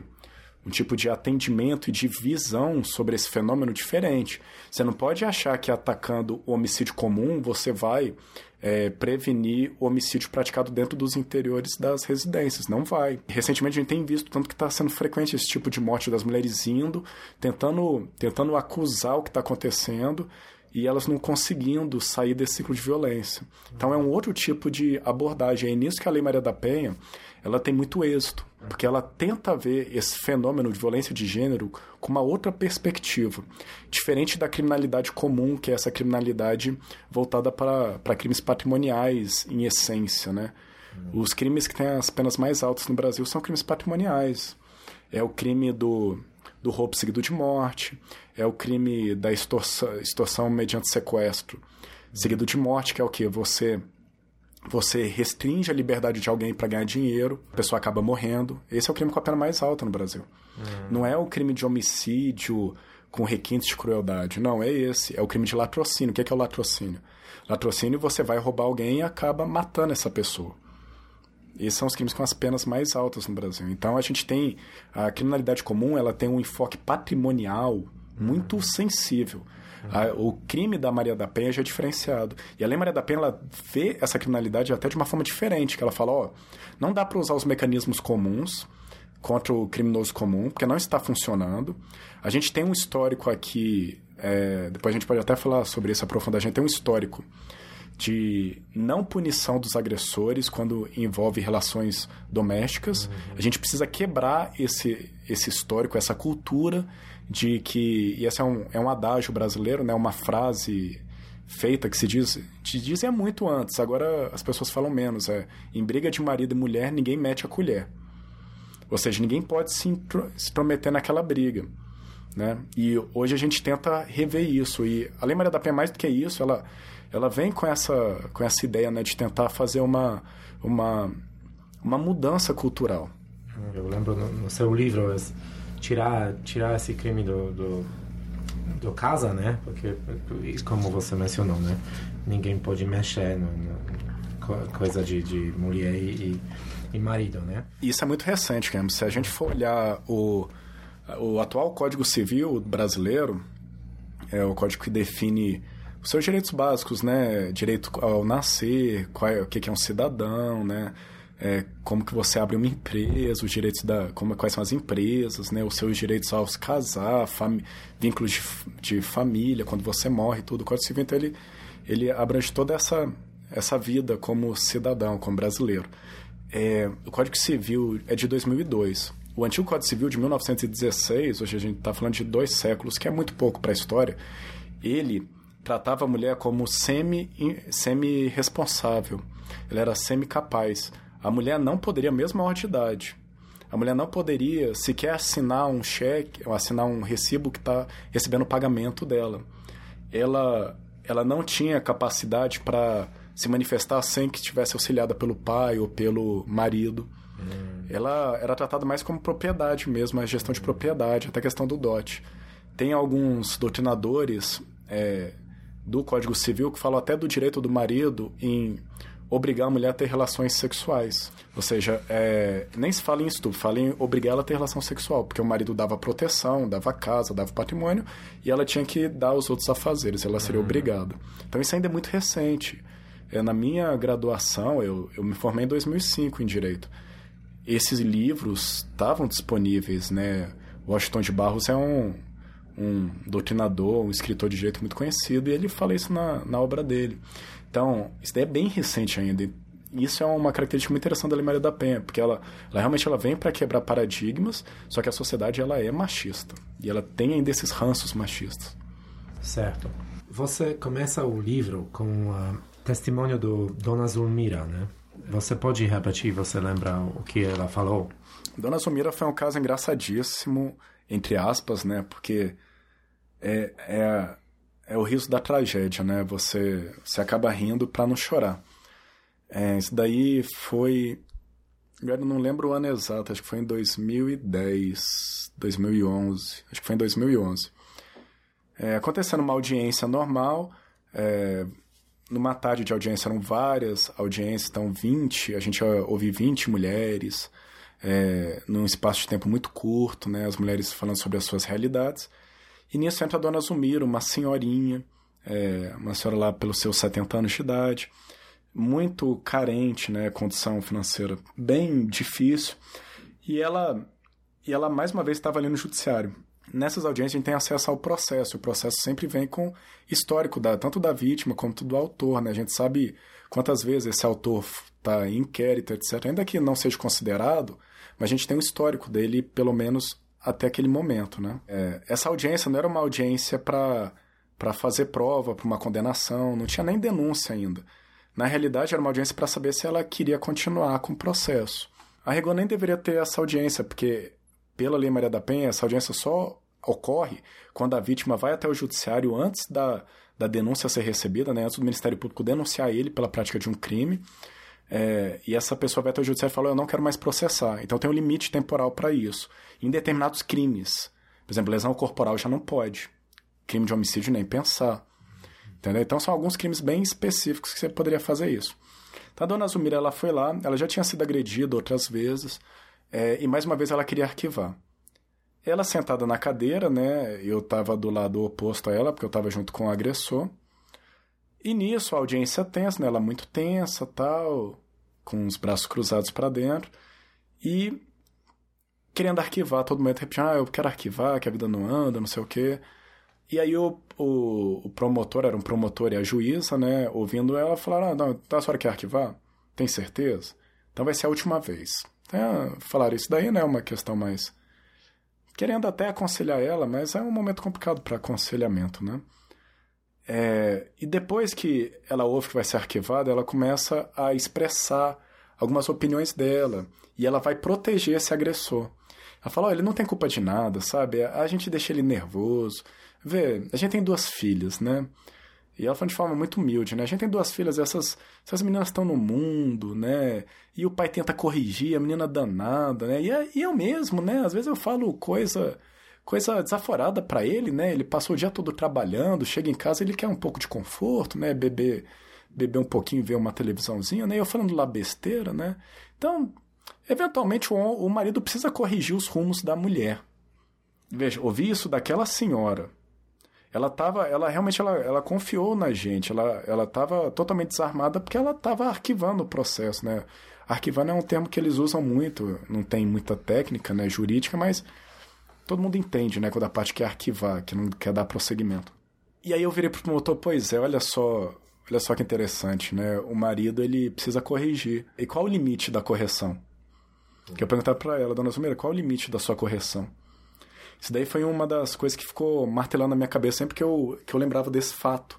um tipo de atendimento e de visão sobre esse fenômeno diferente. Você não pode achar que atacando o homicídio comum você vai é, prevenir o homicídio praticado dentro dos interiores das residências. Não vai. Recentemente a gente tem visto tanto que está sendo frequente esse tipo de morte das mulheres indo, tentando, tentando acusar o que está acontecendo e elas não conseguindo sair desse ciclo de violência. Então é um outro tipo de abordagem. É nisso que a Lei Maria da Penha ela tem muito êxito, porque ela tenta ver esse fenômeno de violência de gênero com uma outra perspectiva, diferente da criminalidade comum, que é essa criminalidade voltada para, crimes patrimoniais em essência, né? Os crimes que têm as penas mais altas no Brasil são crimes patrimoniais. É o crime do, do roubo seguido de morte, é o crime da extorsão, extorsão mediante sequestro seguido de morte, que é o que? Você você restringe a liberdade de alguém para ganhar dinheiro, a pessoa acaba morrendo. Esse é o crime com a pena mais alta no Brasil. Uhum. Não é o crime de homicídio com requintes de crueldade. Não, é esse. É o crime de latrocínio. O que é, que é o latrocínio? Latrocínio, você vai roubar alguém e acaba matando essa pessoa. Esses são os crimes com as penas mais altas no Brasil. Então a gente tem a criminalidade comum, ela tem um enfoque patrimonial muito sensível. O crime da Maria da Penha já é diferenciado. E a Lei Maria da Penha ela vê essa criminalidade até de uma forma diferente, que ela fala, ó, não dá para usar os mecanismos comuns contra o criminoso comum, porque não está funcionando. A gente tem um histórico aqui, é, depois a gente pode até falar sobre isso, aprofundar, a gente tem um histórico de não punição dos agressores quando envolve relações domésticas. Uhum. A gente precisa quebrar esse, esse histórico, essa cultura de que, e esse é um, é um adágio brasileiro, né, uma frase feita que se diz, te dizem muito antes, agora as pessoas falam menos, é, em briga de marido e mulher ninguém mete a colher. Ou seja, ninguém pode se, se intrometer naquela briga. Né? E hoje a gente tenta rever isso. E a Lei Maria da Penha, mais do que isso, ela, ela vem com essa, com essa ideia né, de tentar fazer uma, uma, uma mudança cultural. Eu lembro no, no seu livro, tirar, tirar esse crime do, do, do, casa, né? Porque, como você mencionou, né? Ninguém pode mexer no, no coisa de, de mulher e, e marido, né? Isso é muito recente, Cam. Se a gente for olhar o o atual Código Civil brasileiro é o código que define os seus direitos básicos, né? Direito ao nascer, qual é, o que é um cidadão, né? É, como que você abre uma empresa, os direitos da como quais são as empresas, né? Os seus direitos ao se casar, vínculos de, de, família, quando você morre, tudo. O Código Civil então ele ele abrange toda essa essa vida como cidadão, como brasileiro. É, o Código Civil é de 2002. O antigo Código Civil de 1916, hoje a gente está falando de dois séculos, que é muito pouco para a história, ele tratava a mulher como semi-responsável. Semi Ela era semi-capaz. A mulher não poderia, mesmo a hora de idade, a mulher não poderia sequer assinar um cheque, ou assinar um recibo que está recebendo o pagamento dela. Ela, ela não tinha capacidade para se manifestar sem que estivesse auxiliada pelo pai ou pelo marido. Hum. Ela era tratada mais como propriedade mesmo, a gestão de propriedade, até a questão do dote. Tem alguns doutrinadores é, do Código Civil que falam até do direito do marido em obrigar a mulher a ter relações sexuais. Ou seja, é, nem se fala em estupro, fala em obrigar ela a ter relação sexual, porque o marido dava proteção, dava casa, dava patrimônio, e ela tinha que dar os outros afazeres, ela seria uhum. obrigada. Então isso ainda é muito recente. É, na minha graduação, eu, eu me formei em 2005 em Direito esses livros estavam disponíveis, né? Washington de Barros é um, um doutrinador, um escritor de direito muito conhecido, e ele fala isso na, na obra dele. Então, isso daí é bem recente ainda. Isso é uma característica muito interessante da Lei Maria da Penha, porque ela, ela realmente ela vem para quebrar paradigmas, só que a sociedade ela é machista. E ela tem ainda esses ranços machistas. Certo. Você começa o livro com o testemunho do Dona Zulmira, né? Você pode repetir, você lembra o que ela falou? Dona Zumira foi um caso engraçadíssimo, entre aspas, né? Porque é, é, é o riso da tragédia, né? Você, você acaba rindo para não chorar. É, isso daí foi. Agora não lembro o ano exato, acho que foi em 2010, 2011. Acho que foi em 2011. É, acontecendo uma audiência normal, é, numa tarde de audiência eram várias audiências, então 20, a gente ouvi 20 mulheres, é, num espaço de tempo muito curto, né, as mulheres falando sobre as suas realidades. E nisso entra a dona Zumira, uma senhorinha, é, uma senhora lá pelos seus 70 anos de idade, muito carente, né, condição financeira bem difícil, e ela, e ela mais uma vez estava ali no judiciário. Nessas audiências a gente tem acesso ao processo. O processo sempre vem com histórico da, tanto da vítima quanto do autor. Né? A gente sabe quantas vezes esse autor está em inquérito, etc. Ainda que não seja considerado, mas a gente tem um histórico dele, pelo menos até aquele momento. Né? É, essa audiência não era uma audiência para fazer prova, para uma condenação, não tinha nem denúncia ainda. Na realidade, era uma audiência para saber se ela queria continuar com o processo. A Rego nem deveria ter essa audiência, porque pela Lei Maria da Penha, essa audiência só ocorre quando a vítima vai até o judiciário antes da, da denúncia ser recebida, né, antes do Ministério Público denunciar ele pela prática de um crime. É, e essa pessoa vai até o judiciário e fala: Eu não quero mais processar. Então tem um limite temporal para isso. Em determinados crimes, por exemplo, lesão corporal já não pode. Crime de homicídio nem pensar. Entendeu? Então são alguns crimes bem específicos que você poderia fazer isso. Então a dona Zumira ela foi lá, ela já tinha sido agredida outras vezes, é, e mais uma vez ela queria arquivar. Ela sentada na cadeira, né? Eu estava do lado oposto a ela, porque eu estava junto com o agressor. E nisso a audiência tensa, né? Ela muito tensa, tal, com os braços cruzados para dentro. E querendo arquivar, todo mundo repetindo, ah, eu quero arquivar, que a vida não anda, não sei o quê. E aí o, o, o promotor, era um promotor e a juíza, né, ouvindo ela, falaram, ah, não, tá, a senhora quer arquivar? Tem certeza? Então vai ser a última vez. É, falaram isso daí, né? Uma questão mais. Querendo até aconselhar ela, mas é um momento complicado para aconselhamento, né? É, e depois que ela ouve que vai ser arquivada, ela começa a expressar algumas opiniões dela e ela vai proteger esse agressor. Ela fala, oh, ele não tem culpa de nada, sabe? A gente deixa ele nervoso. Vê, a gente tem duas filhas, né? E ela falou de forma muito humilde, né? A gente tem duas filhas, essas, essas meninas estão no mundo, né? E o pai tenta corrigir, a menina danada, né? E, é, e eu mesmo, né? Às vezes eu falo coisa coisa desaforada para ele, né? Ele passou o dia todo trabalhando, chega em casa, ele quer um pouco de conforto, né? Beber, beber um pouquinho, ver uma televisãozinha, né? Eu falando lá besteira, né? Então, eventualmente o, o marido precisa corrigir os rumos da mulher. Veja, ouvi isso daquela senhora. Ela tava, ela realmente ela, ela confiou na gente, ela ela estava totalmente desarmada porque ela estava arquivando o processo, né? Arquivando é um termo que eles usam muito, não tem muita técnica, né, jurídica, mas todo mundo entende, né, quando a parte quer arquivar, que não quer dar prosseguimento. E aí eu virei pro promotor, pois é, olha só, olha só que interessante, né? O marido ele precisa corrigir. E qual o limite da correção? Que eu perguntava para ela, dona Zumeira, qual o limite da sua correção? Isso daí foi uma das coisas que ficou martelando na minha cabeça sempre que eu, que eu lembrava desse fato.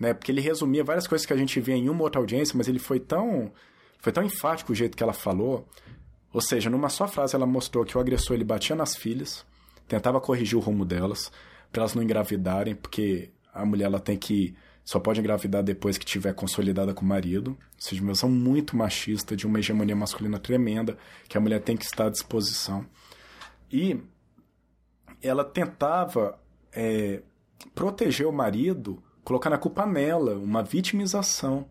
Né? Porque ele resumia várias coisas que a gente via em uma outra audiência, mas ele foi tão, foi tão enfático o jeito que ela falou. Ou seja, numa só frase ela mostrou que o agressor ele batia nas filhas, tentava corrigir o rumo delas, para elas não engravidarem, porque a mulher ela tem que só pode engravidar depois que tiver consolidada com o marido. Ou seja, uma visão muito machista, de uma hegemonia masculina tremenda, que a mulher tem que estar à disposição. E ela tentava é, proteger o marido, colocando a culpa nela, uma vitimização.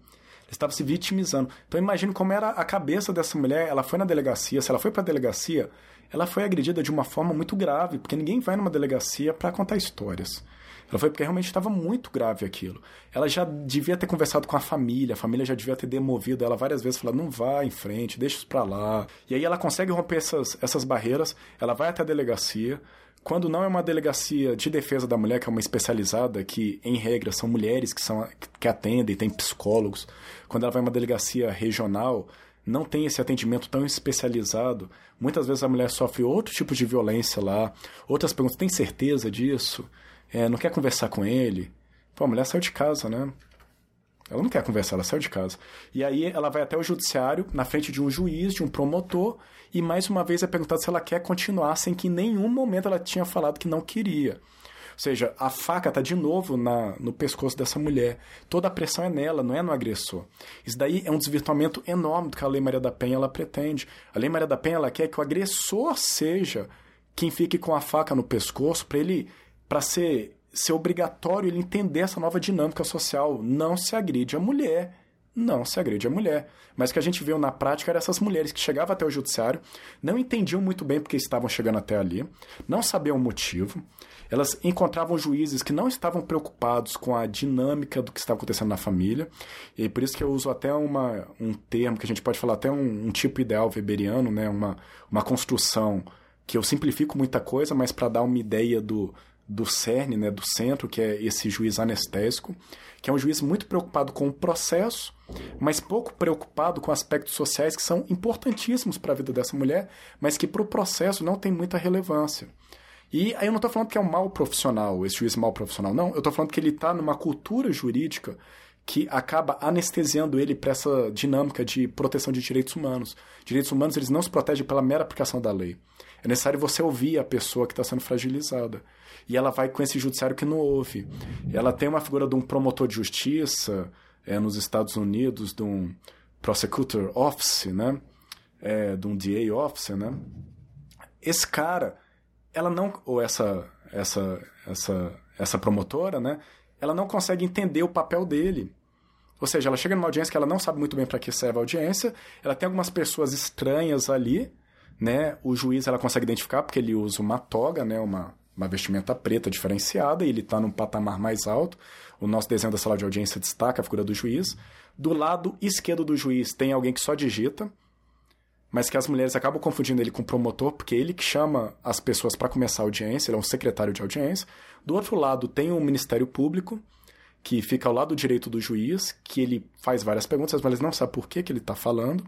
Estava se vitimizando. Então imagine como era a cabeça dessa mulher. Ela foi na delegacia. Se ela foi para a delegacia, ela foi agredida de uma forma muito grave, porque ninguém vai numa delegacia para contar histórias. Ela foi porque realmente estava muito grave aquilo. Ela já devia ter conversado com a família, a família já devia ter demovido ela várias vezes, falando, não vá em frente, deixa isso para lá. E aí ela consegue romper essas, essas barreiras, ela vai até a delegacia, quando não é uma delegacia de defesa da mulher, que é uma especializada, que em regra são mulheres que, são, que atendem, tem psicólogos, quando ela vai uma delegacia regional, não tem esse atendimento tão especializado. Muitas vezes a mulher sofre outro tipo de violência lá. Outras perguntas, tem certeza disso? É, não quer conversar com ele? Pô, a mulher saiu de casa, né? Ela não quer conversar, ela saiu de casa. E aí ela vai até o judiciário, na frente de um juiz, de um promotor, e mais uma vez é perguntado se ela quer continuar sem que em nenhum momento ela tinha falado que não queria. Ou seja, a faca está de novo na, no pescoço dessa mulher. Toda a pressão é nela, não é no agressor. Isso daí é um desvirtuamento enorme do que a Lei Maria da Penha ela pretende. A Lei Maria da Penha ela quer que o agressor seja quem fique com a faca no pescoço para ele para ser ser obrigatório ele entender essa nova dinâmica social. Não se agride a mulher. Não se agride a mulher. Mas o que a gente viu na prática eram essas mulheres que chegavam até o judiciário, não entendiam muito bem porque estavam chegando até ali, não sabiam o motivo. Elas encontravam juízes que não estavam preocupados com a dinâmica do que estava acontecendo na família. E por isso que eu uso até uma, um termo que a gente pode falar até um, um tipo ideal weberiano, né? uma, uma construção que eu simplifico muita coisa, mas para dar uma ideia do, do cerne, né, do centro, que é esse juiz anestésico, que é um juiz muito preocupado com o processo, mas pouco preocupado com aspectos sociais que são importantíssimos para a vida dessa mulher, mas que para o processo não tem muita relevância. E aí eu não estou falando que é um mal profissional, esse juiz mal profissional, não. Eu estou falando que ele está numa cultura jurídica que acaba anestesiando ele para essa dinâmica de proteção de direitos humanos. Direitos humanos eles não se protegem pela mera aplicação da lei. É necessário você ouvir a pessoa que está sendo fragilizada. E ela vai com esse judiciário que não ouve. Ela tem uma figura de um promotor de justiça é, nos Estados Unidos, de um prosecutor office, né? É, de um DA officer, né? Esse cara, ela não ou essa essa essa essa promotora, né? Ela não consegue entender o papel dele. Ou seja, ela chega numa audiência que ela não sabe muito bem para que serve a audiência, ela tem algumas pessoas estranhas ali, né? O juiz ela consegue identificar porque ele usa uma toga, né? Uma, uma vestimenta preta diferenciada e ele está num patamar mais alto. O nosso desenho da sala de audiência destaca a figura do juiz. Do lado esquerdo do juiz tem alguém que só digita, mas que as mulheres acabam confundindo ele com o promotor, porque ele que chama as pessoas para começar a audiência, ele é um secretário de audiência. Do outro lado tem o um Ministério Público, que fica ao lado direito do juiz, que ele faz várias perguntas, as mulheres não sabem por que, que ele está falando,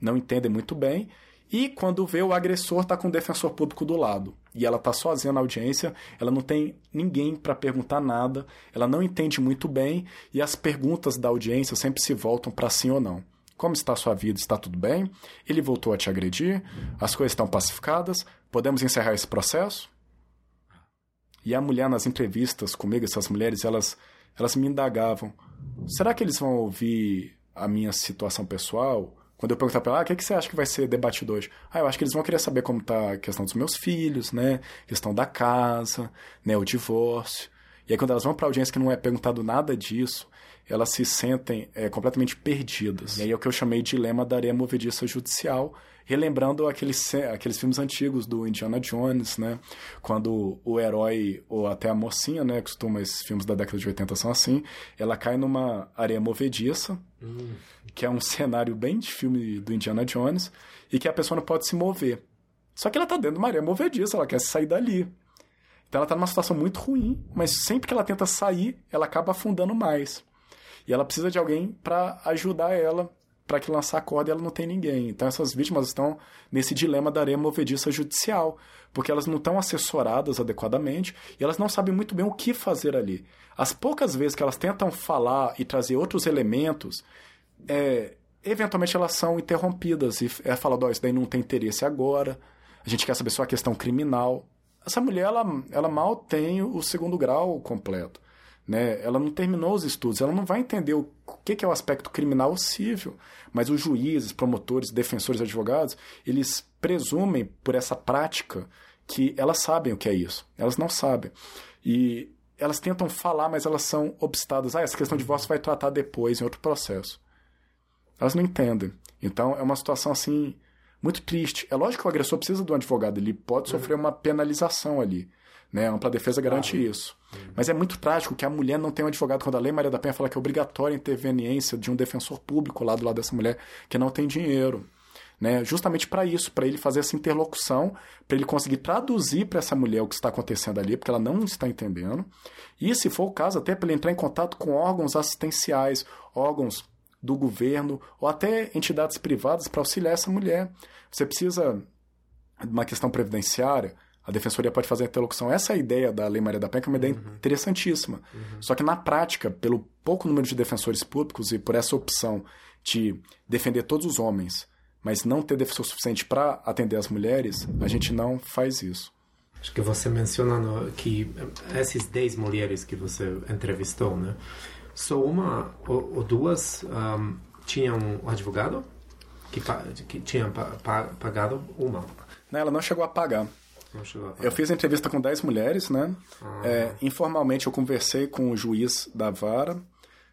não entendem muito bem. E quando vê o agressor está com o defensor público do lado e ela está sozinha na audiência, ela não tem ninguém para perguntar nada, ela não entende muito bem e as perguntas da audiência sempre se voltam para sim ou não. Como está a sua vida? Está tudo bem? Ele voltou a te agredir? As coisas estão pacificadas? Podemos encerrar esse processo? E a mulher nas entrevistas comigo, essas mulheres, elas, elas me indagavam: será que eles vão ouvir a minha situação pessoal? Quando eu perguntar para ela, ah, o que, que você acha que vai ser debatido hoje? Ah, eu acho que eles vão querer saber como está a questão dos meus filhos, né? Questão da casa, né? O divórcio. E aí quando elas vão para audiência que não é perguntado nada disso, elas se sentem é, completamente perdidas. E aí é o que eu chamei de dilema da areia movediça judicial, relembrando aqueles, aqueles filmes antigos do Indiana Jones, né? Quando o herói, ou até a mocinha, né? Costuma, esses filmes da década de 80 são assim, ela cai numa areia movediça, hum. que é um cenário bem de filme do Indiana Jones, e que a pessoa não pode se mover. Só que ela tá dentro de uma areia movediça, ela quer sair dali. Então ela tá numa situação muito ruim, mas sempre que ela tenta sair, ela acaba afundando mais. E ela precisa de alguém para ajudar ela para que lançar a corda ela não tem ninguém. Então essas vítimas estão nesse dilema da areia movediça judicial, porque elas não estão assessoradas adequadamente e elas não sabem muito bem o que fazer ali. As poucas vezes que elas tentam falar e trazer outros elementos, é, eventualmente elas são interrompidas e é falado, oh, isso daí não tem interesse agora, a gente quer saber só a questão criminal. Essa mulher, ela, ela mal tem o segundo grau completo. Né? Ela não terminou os estudos, ela não vai entender o que é o aspecto criminal civil, mas os juízes, promotores, defensores, advogados, eles presumem por essa prática que elas sabem o que é isso. Elas não sabem. E elas tentam falar, mas elas são obstadas. Ah, essa questão de divórcio vai tratar depois, em outro processo. Elas não entendem. Então é uma situação assim muito triste. É lógico que o agressor precisa de um advogado, ele pode sofrer uma penalização ali. Né? A ampla defesa garante ah, isso. Mas é muito trágico que a mulher não tenha um advogado quando a Lei Maria da Penha fala que é obrigatória a interveniência de um defensor público lá do lado dessa mulher que não tem dinheiro. Né? Justamente para isso, para ele fazer essa interlocução, para ele conseguir traduzir para essa mulher o que está acontecendo ali, porque ela não está entendendo. E, se for o caso, até para ele entrar em contato com órgãos assistenciais, órgãos do governo ou até entidades privadas para auxiliar essa mulher. Você precisa de uma questão previdenciária, a defensoria pode fazer a interlocução. Essa é a ideia da Lei Maria da Penha, que é uma ideia uhum. interessantíssima. Uhum. Só que na prática, pelo pouco número de defensores públicos e por essa opção de defender todos os homens, mas não ter defensor suficiente para atender as mulheres, a gente não faz isso. Acho que você mencionou que essas 10 mulheres que você entrevistou, né? Só uma ou, ou duas um, tinham um advogado que, que tinham pagado uma. Ela não chegou a pagar. Eu fiz entrevista com 10 mulheres, né? Ah. É, informalmente eu conversei com o juiz da vara,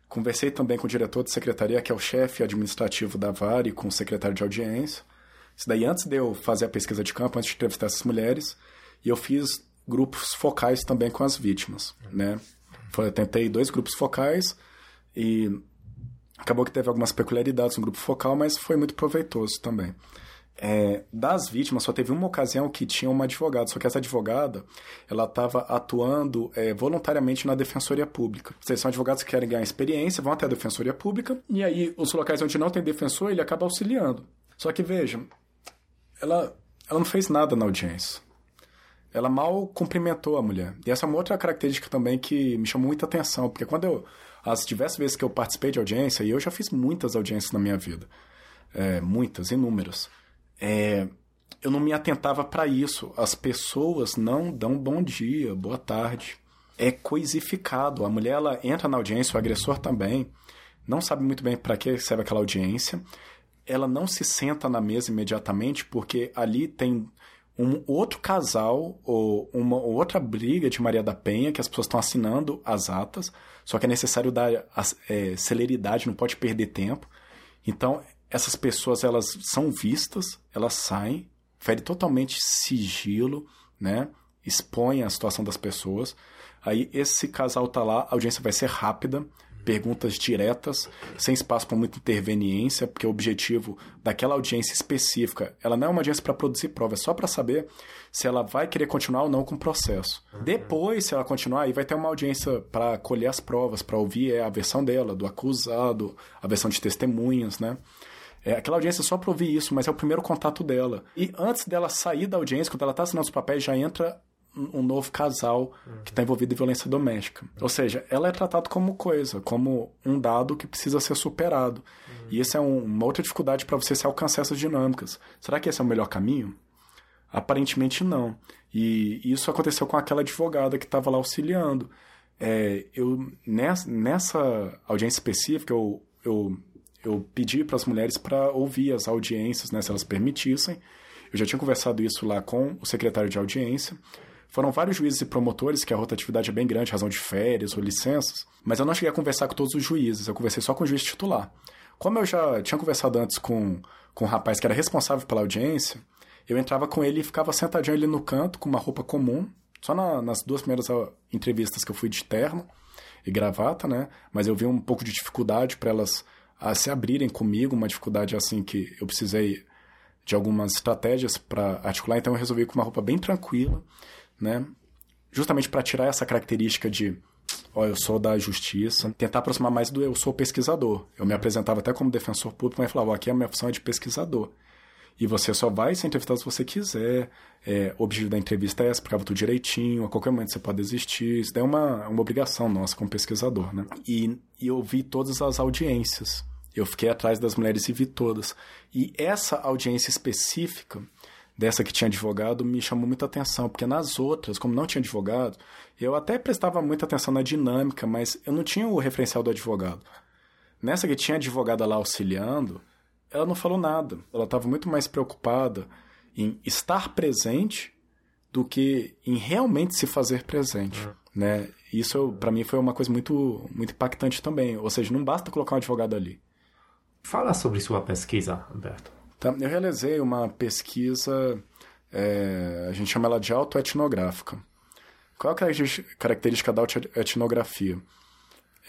conversei também com o diretor de secretaria, que é o chefe administrativo da vara, e com o secretário de audiência. Isso daí antes de eu fazer a pesquisa de campo, antes de entrevistar essas mulheres, e eu fiz grupos focais também com as vítimas, né? Eu tentei dois grupos focais e acabou que teve algumas peculiaridades no grupo focal, mas foi muito proveitoso também. É, das vítimas, só teve uma ocasião que tinha uma advogada, só que essa advogada ela estava atuando é, voluntariamente na defensoria pública. Seja, são advogados que querem ganhar experiência, vão até a defensoria pública, e aí os locais onde não tem defensor, ele acaba auxiliando. Só que veja, ela, ela não fez nada na audiência. Ela mal cumprimentou a mulher. E essa é uma outra característica também que me chamou muita atenção, porque quando eu. As diversas vezes que eu participei de audiência, e eu já fiz muitas audiências na minha vida, é, muitas, inúmeras é, eu não me atentava para isso. As pessoas não dão bom dia, boa tarde. É coisificado. A mulher ela entra na audiência, o agressor também, não sabe muito bem para que serve aquela audiência. Ela não se senta na mesa imediatamente porque ali tem um outro casal ou uma outra briga de Maria da Penha que as pessoas estão assinando as atas, só que é necessário dar é, celeridade, não pode perder tempo. Então essas pessoas elas são vistas, elas saem, fere totalmente sigilo, né? Expõe a situação das pessoas. Aí esse casal tá lá, a audiência vai ser rápida, perguntas diretas, sem espaço para muita interveniência, porque o objetivo daquela audiência específica, ela não é uma audiência para produzir prova, é só para saber se ela vai querer continuar ou não com o processo. Uhum. Depois, se ela continuar, aí vai ter uma audiência para colher as provas, para ouvir é, a versão dela, do acusado, a versão de testemunhas, né? É, aquela audiência só para ouvir isso, mas é o primeiro contato dela. E antes dela sair da audiência, quando ela está assinando os papéis, já entra um novo casal que está envolvido em violência doméstica. Ou seja, ela é tratada como coisa, como um dado que precisa ser superado. E essa é um, uma outra dificuldade para você se alcançar essas dinâmicas. Será que esse é o melhor caminho? Aparentemente não. E isso aconteceu com aquela advogada que estava lá auxiliando. É, eu nessa, nessa audiência específica eu, eu, eu pedi para as mulheres para ouvir as audiências, né, se elas permitissem. Eu já tinha conversado isso lá com o secretário de audiência. Foram vários juízes e promotores, que a rotatividade é bem grande, razão de férias ou licenças, mas eu não cheguei a conversar com todos os juízes, eu conversei só com o juiz titular. Como eu já tinha conversado antes com, com um rapaz que era responsável pela audiência, eu entrava com ele e ficava sentadinho ali no canto, com uma roupa comum, só na, nas duas primeiras ah, entrevistas que eu fui de terno e gravata, né? Mas eu vi um pouco de dificuldade para elas a se abrirem comigo, uma dificuldade assim que eu precisei de algumas estratégias para articular, então eu resolvi com uma roupa bem tranquila, né? Justamente para tirar essa característica de ó, eu sou da justiça, tentar aproximar mais do eu sou pesquisador. Eu me apresentava até como defensor público, mas falava, ó, aqui a minha função é de pesquisador. E você só vai ser entrevistado se você quiser. É, o objetivo da entrevista é explicava tudo direitinho, a qualquer momento você pode existir. Isso é uma, uma obrigação nossa como pesquisador, né? E, e eu vi todas as audiências. Eu fiquei atrás das mulheres e vi todas. E essa audiência específica, dessa que tinha advogado, me chamou muita atenção, porque nas outras, como não tinha advogado, eu até prestava muita atenção na dinâmica, mas eu não tinha o referencial do advogado. Nessa que tinha advogada lá auxiliando, ela não falou nada. Ela estava muito mais preocupada em estar presente do que em realmente se fazer presente, uhum. né? Isso para mim foi uma coisa muito muito impactante também. Ou seja, não basta colocar um advogado ali. Fala sobre sua pesquisa, Alberto. Tá, eu realizei uma pesquisa, é, a gente chama ela de autoetnográfica. Qual é a característica da autoetnografia?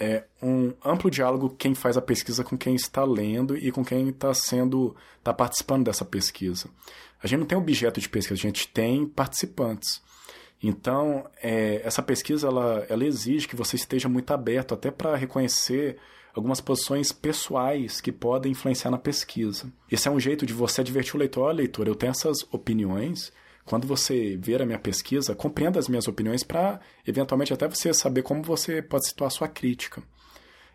É um amplo diálogo quem faz a pesquisa com quem está lendo e com quem está sendo está participando dessa pesquisa. A gente não tem objeto de pesquisa, a gente tem participantes. Então, é, essa pesquisa ela, ela exige que você esteja muito aberto até para reconhecer algumas posições pessoais que podem influenciar na pesquisa. Esse é um jeito de você advertir o leitor, olha, leitor, eu tenho essas opiniões, quando você ver a minha pesquisa, compreenda as minhas opiniões para, eventualmente, até você saber como você pode situar a sua crítica.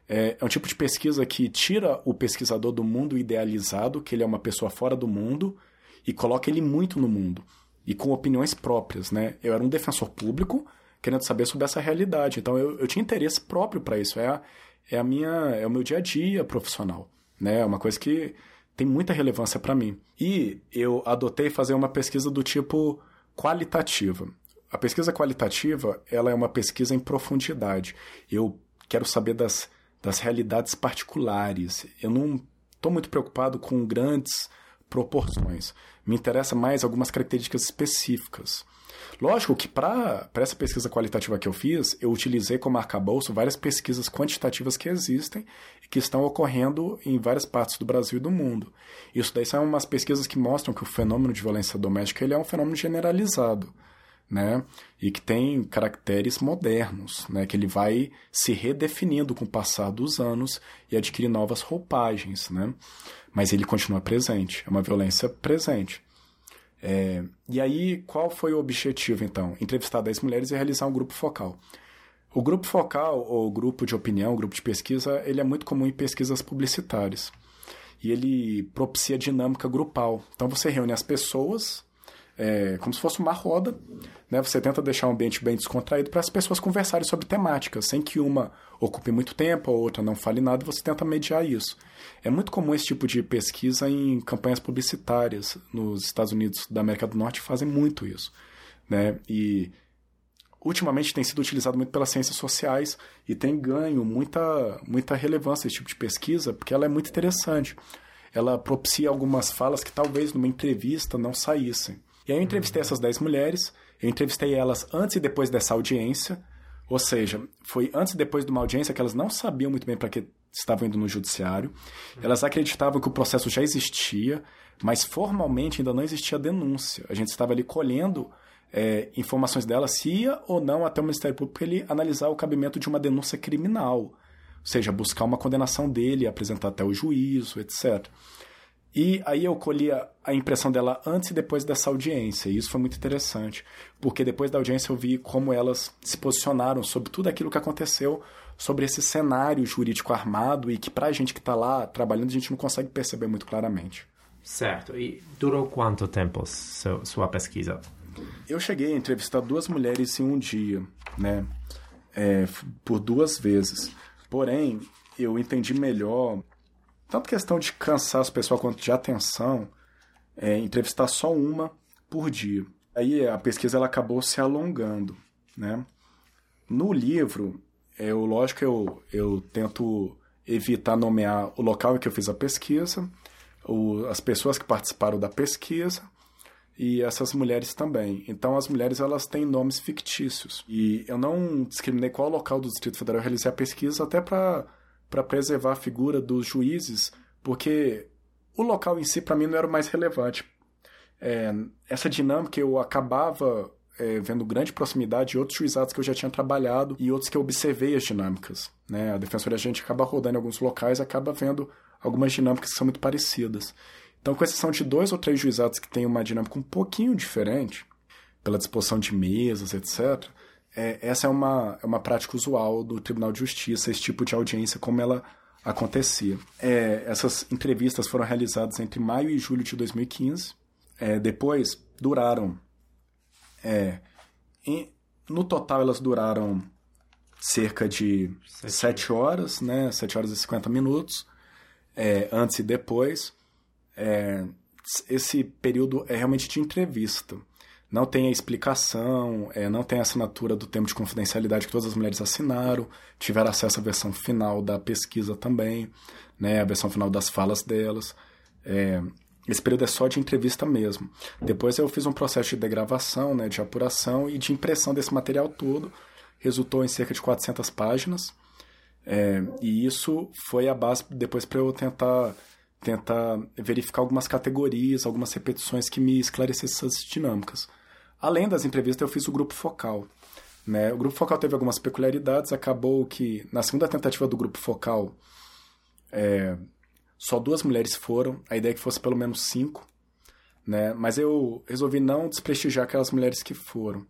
É, é um tipo de pesquisa que tira o pesquisador do mundo idealizado, que ele é uma pessoa fora do mundo, e coloca ele muito no mundo, e com opiniões próprias. Né? Eu era um defensor público, querendo saber sobre essa realidade. Então eu, eu tinha interesse próprio para isso. É, a, é a minha, é o meu dia a dia profissional. Né? É uma coisa que tem muita relevância para mim. E eu adotei fazer uma pesquisa do tipo qualitativa. A pesquisa qualitativa, ela é uma pesquisa em profundidade. Eu quero saber das, das realidades particulares. Eu não estou muito preocupado com grandes proporções. Me interessa mais algumas características específicas. Lógico que para essa pesquisa qualitativa que eu fiz, eu utilizei como arcabouço várias pesquisas quantitativas que existem e que estão ocorrendo em várias partes do Brasil e do mundo. Isso daí são umas pesquisas que mostram que o fenômeno de violência doméstica ele é um fenômeno generalizado. Né? E que tem caracteres modernos, né? Que ele vai se redefinindo com o passar dos anos e adquire novas roupagens, né? Mas ele continua presente, é uma violência presente. É, e aí, qual foi o objetivo, então? Entrevistar 10 mulheres e realizar um grupo focal. O grupo focal, ou grupo de opinião, grupo de pesquisa, ele é muito comum em pesquisas publicitárias. E ele propicia dinâmica grupal. Então, você reúne as pessoas, é, como se fosse uma roda, né? Você tenta deixar o ambiente bem descontraído para as pessoas conversarem sobre temáticas, sem que uma ocupe muito tempo, a outra não fale nada, você tenta mediar isso. É muito comum esse tipo de pesquisa em campanhas publicitárias. Nos Estados Unidos da América do Norte fazem muito isso. Né? E ultimamente tem sido utilizado muito pelas ciências sociais e tem ganho muita, muita relevância esse tipo de pesquisa, porque ela é muito interessante. Ela propicia algumas falas que talvez numa entrevista não saíssem. E aí eu entrevistei essas 10 mulheres, eu entrevistei elas antes e depois dessa audiência, ou seja, foi antes e depois de uma audiência que elas não sabiam muito bem para que estavam indo no judiciário. Elas acreditavam que o processo já existia, mas formalmente ainda não existia denúncia. A gente estava ali colhendo é, informações dela se ia ou não até o Ministério Público ele analisar o cabimento de uma denúncia criminal, ou seja, buscar uma condenação dele, apresentar até o juízo, etc. E aí eu colhi a, a impressão dela antes e depois dessa audiência. E isso foi muito interessante, porque depois da audiência eu vi como elas se posicionaram sobre tudo aquilo que aconteceu, sobre esse cenário jurídico armado e que pra gente que está lá trabalhando a gente não consegue perceber muito claramente. Certo. E durou quanto tempo sua pesquisa? Eu cheguei a entrevistar duas mulheres em um dia, né? É, por duas vezes. Porém, eu entendi melhor, tanto questão de cansar as pessoas quanto de atenção, é, entrevistar só uma por dia. Aí a pesquisa ela acabou se alongando, né? No livro, é, eu, lógico, eu, eu tento evitar nomear o local em que eu fiz a pesquisa, o, as pessoas que participaram da pesquisa e essas mulheres também. Então as mulheres elas têm nomes fictícios. E eu não discriminei qual local do Distrito Federal eu realizei a pesquisa até para preservar a figura dos juízes, porque o local em si para mim não era o mais relevante. É, essa dinâmica eu acabava é, vendo grande proximidade de outros juizados que eu já tinha trabalhado e outros que eu observei as dinâmicas. Né? A defensoria a gente acaba rodando em alguns locais acaba vendo algumas dinâmicas que são muito parecidas. Então, com exceção de dois ou três juizados que têm uma dinâmica um pouquinho diferente, pela disposição de mesas, etc., é, essa é uma, é uma prática usual do Tribunal de Justiça, esse tipo de audiência, como ela acontecia. É, essas entrevistas foram realizadas entre maio e julho de 2015. É, depois, duraram. É, em, no total, elas duraram cerca de sete, sete horas, né? 7 horas e 50 minutos, é, antes e depois é, esse período é realmente de entrevista. Não tem a explicação, é, não tem a assinatura do termo de confidencialidade que todas as mulheres assinaram, tiveram acesso à versão final da pesquisa também, né, a versão final das falas delas. É, esse período é só de entrevista mesmo. Depois eu fiz um processo de degravação, né, de apuração e de impressão desse material todo. Resultou em cerca de 400 páginas. É, e isso foi a base depois para eu tentar tentar verificar algumas categorias, algumas repetições que me esclarecessem essas dinâmicas. Além das entrevistas, eu fiz o grupo focal. Né? O grupo focal teve algumas peculiaridades, acabou que na segunda tentativa do grupo focal é, só duas mulheres foram, a ideia é que fosse pelo menos cinco, né? mas eu resolvi não desprestigiar aquelas mulheres que foram.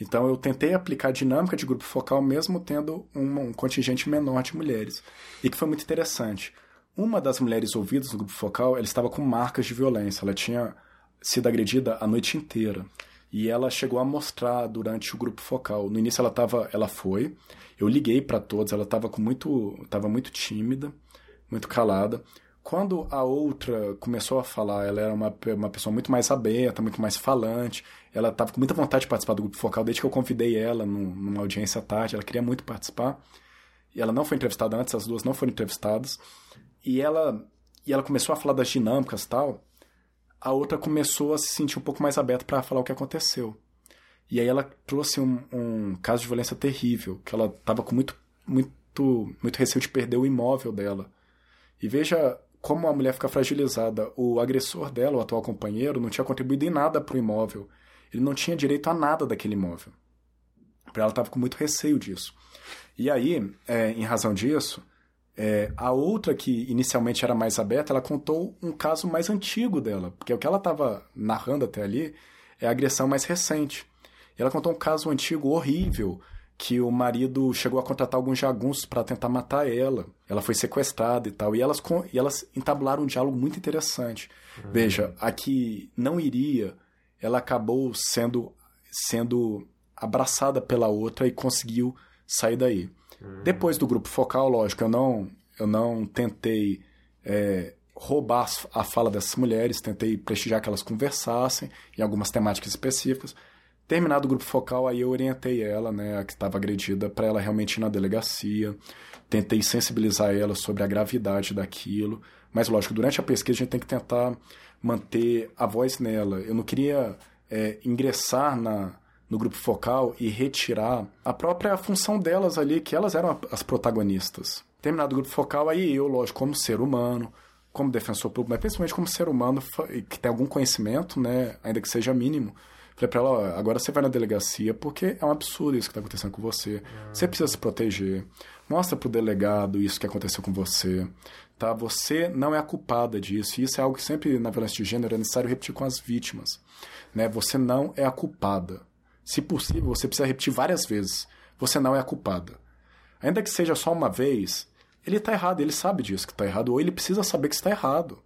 Então eu tentei aplicar a dinâmica de grupo focal mesmo tendo um, um contingente menor de mulheres, e que foi muito interessante. Uma das mulheres ouvidas no grupo focal, ela estava com marcas de violência. Ela tinha sido agredida a noite inteira. E ela chegou a mostrar durante o grupo focal. No início ela tava, ela foi. Eu liguei para todos, ela estava com muito, estava muito tímida, muito calada. Quando a outra começou a falar, ela era uma, uma pessoa muito mais aberta, muito mais falante. Ela estava com muita vontade de participar do grupo focal desde que eu convidei ela numa audiência tarde. Ela queria muito participar. E ela não foi entrevistada antes, as duas não foram entrevistadas e ela e ela começou a falar das dinâmicas e tal, a outra começou a se sentir um pouco mais aberta para falar o que aconteceu. E aí ela trouxe um, um caso de violência terrível, que ela estava com muito, muito, muito receio de perder o imóvel dela. E veja como a mulher fica fragilizada. O agressor dela, o atual companheiro, não tinha contribuído em nada para o imóvel. Ele não tinha direito a nada daquele imóvel. Ela estava com muito receio disso. E aí, é, em razão disso, é, a outra, que inicialmente era mais aberta, ela contou um caso mais antigo dela, porque o que ela estava narrando até ali é a agressão mais recente. Ela contou um caso antigo horrível, que o marido chegou a contratar alguns jagunços para tentar matar ela. Ela foi sequestrada e tal. E elas, e elas entabularam um diálogo muito interessante. Uhum. Veja, a que não iria, ela acabou sendo, sendo abraçada pela outra e conseguiu sair daí. Depois do grupo focal, lógico, eu não, eu não tentei é, roubar a fala dessas mulheres, tentei prestigiar que elas conversassem em algumas temáticas específicas. Terminado o grupo focal, aí eu orientei ela, né, a que estava agredida, para ela realmente ir na delegacia. Tentei sensibilizar ela sobre a gravidade daquilo. Mas, lógico, durante a pesquisa a gente tem que tentar manter a voz nela. Eu não queria é, ingressar na, no grupo focal e retirar a própria função delas ali, que elas eram as protagonistas. Terminado o grupo focal, aí eu, lógico, como ser humano, como defensor público, mas principalmente como ser humano que tem algum conhecimento, né, ainda que seja mínimo, falei para ela, ó, agora você vai na delegacia porque é um absurdo isso que está acontecendo com você. Você precisa se proteger. Mostra para o delegado isso que aconteceu com você. Tá? Você não é a culpada disso. E isso é algo que sempre na violência de gênero é necessário repetir com as vítimas. Né? Você não é a culpada. Se possível, você precisa repetir várias vezes. Você não é a culpada. Ainda que seja só uma vez, ele está errado, ele sabe disso que está errado, ou ele precisa saber que está errado.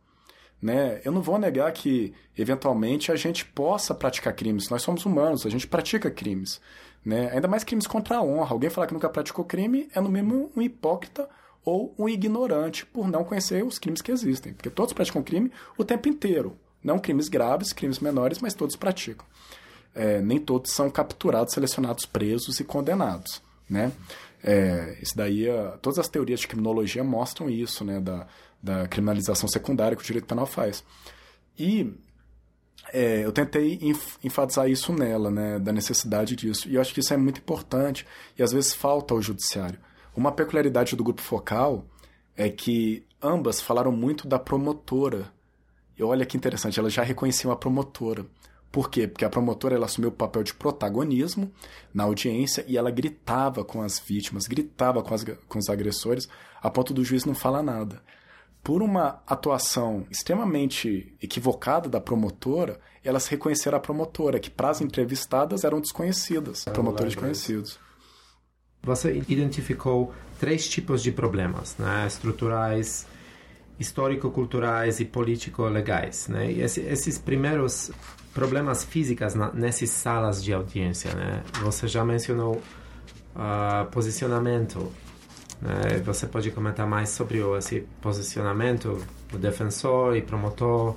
Né? Eu não vou negar que, eventualmente, a gente possa praticar crimes. Nós somos humanos, a gente pratica crimes. Né? Ainda mais crimes contra a honra. Alguém falar que nunca praticou crime é, no mínimo, um hipócrita ou um ignorante por não conhecer os crimes que existem. Porque todos praticam crime o tempo inteiro. Não crimes graves, crimes menores, mas todos praticam. É, nem todos são capturados, selecionados, presos e condenados. Né? É, isso daí, todas as teorias de criminologia mostram isso, né? Da, da criminalização secundária que o direito penal faz. E é, eu tentei enfatizar isso nela, né, da necessidade disso. E eu acho que isso é muito importante e às vezes falta ao judiciário. Uma peculiaridade do grupo focal é que ambas falaram muito da promotora. E olha que interessante, elas já reconheciam a promotora. Por quê? Porque a promotora ela assumiu o papel de protagonismo na audiência e ela gritava com as vítimas, gritava com, as, com os agressores, a ponto do juiz não falar nada por uma atuação extremamente equivocada da promotora, elas reconheceram a promotora, que para as entrevistadas eram desconhecidas, promotores conhecidos. Você identificou três tipos de problemas, né? estruturais, histórico-culturais e político-legais. Né? E esses primeiros problemas físicos nessas salas de audiência, né? você já mencionou uh, posicionamento, né? Você pode comentar mais sobre esse posicionamento do defensor e promotor?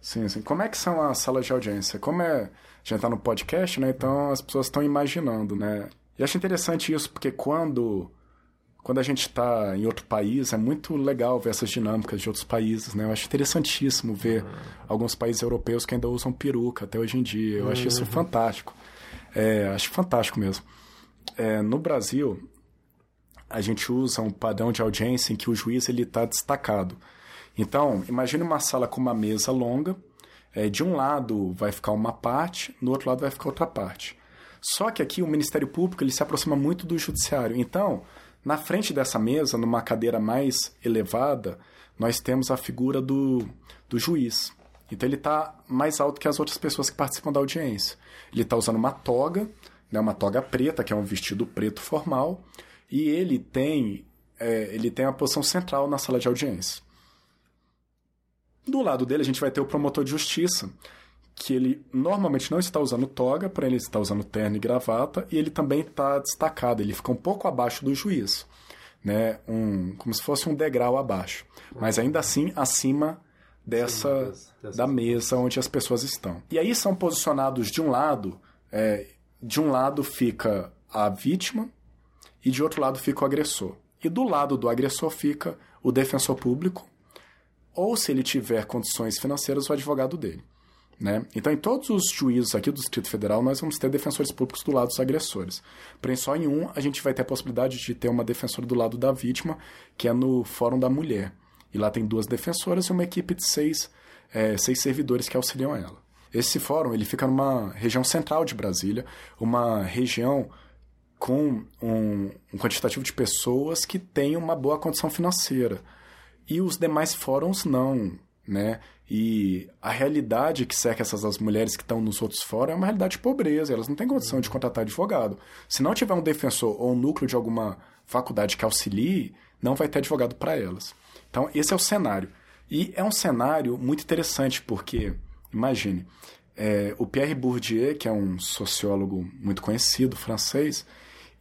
Sim, sim. Como é que são as salas de audiência? Como é... A gente está no podcast, né? Então as pessoas estão imaginando, né? E acho interessante isso, porque quando... Quando a gente está em outro país, é muito legal ver essas dinâmicas de outros países, né? Eu acho interessantíssimo ver uhum. alguns países europeus que ainda usam peruca até hoje em dia. Eu uhum. acho isso uhum. fantástico. É, acho fantástico mesmo. É, no Brasil, a gente usa um padrão de audiência em que o juiz ele está destacado. Então, imagine uma sala com uma mesa longa. É, de um lado vai ficar uma parte, no outro lado vai ficar outra parte. Só que aqui o Ministério Público ele se aproxima muito do Judiciário. Então, na frente dessa mesa, numa cadeira mais elevada, nós temos a figura do, do juiz. Então ele está mais alto que as outras pessoas que participam da audiência. Ele está usando uma toga, né, uma toga preta, que é um vestido preto formal, e ele tem, é, ele tem a posição central na sala de audiência. Do lado dele, a gente vai ter o promotor de justiça, que ele normalmente não está usando toga, para ele está usando terno e gravata, e ele também está destacado, ele fica um pouco abaixo do juiz, né? um, como se fosse um degrau abaixo, mas ainda assim acima dessa da mesa onde as pessoas estão. E aí são posicionados de um lado, é, de um lado fica a vítima, e de outro lado fica o agressor. E do lado do agressor fica o defensor público, ou se ele tiver condições financeiras, o advogado dele. Né? Então, em todos os juízos aqui do Distrito Federal, nós vamos ter defensores públicos do lado dos agressores. Porém, só em um a gente vai ter a possibilidade de ter uma defensora do lado da vítima, que é no Fórum da Mulher. E lá tem duas defensoras e uma equipe de seis, é, seis servidores que auxiliam ela. Esse fórum ele fica numa região central de Brasília, uma região com um, um quantitativo de pessoas que têm uma boa condição financeira. E os demais fóruns não, né? E a realidade que cerca essas as mulheres que estão nos outros fóruns é uma realidade de pobreza, elas não têm condição de contratar advogado. Se não tiver um defensor ou um núcleo de alguma faculdade que auxilie, não vai ter advogado para elas. Então, esse é o cenário. E é um cenário muito interessante, porque, imagine, é, o Pierre Bourdieu, que é um sociólogo muito conhecido, francês,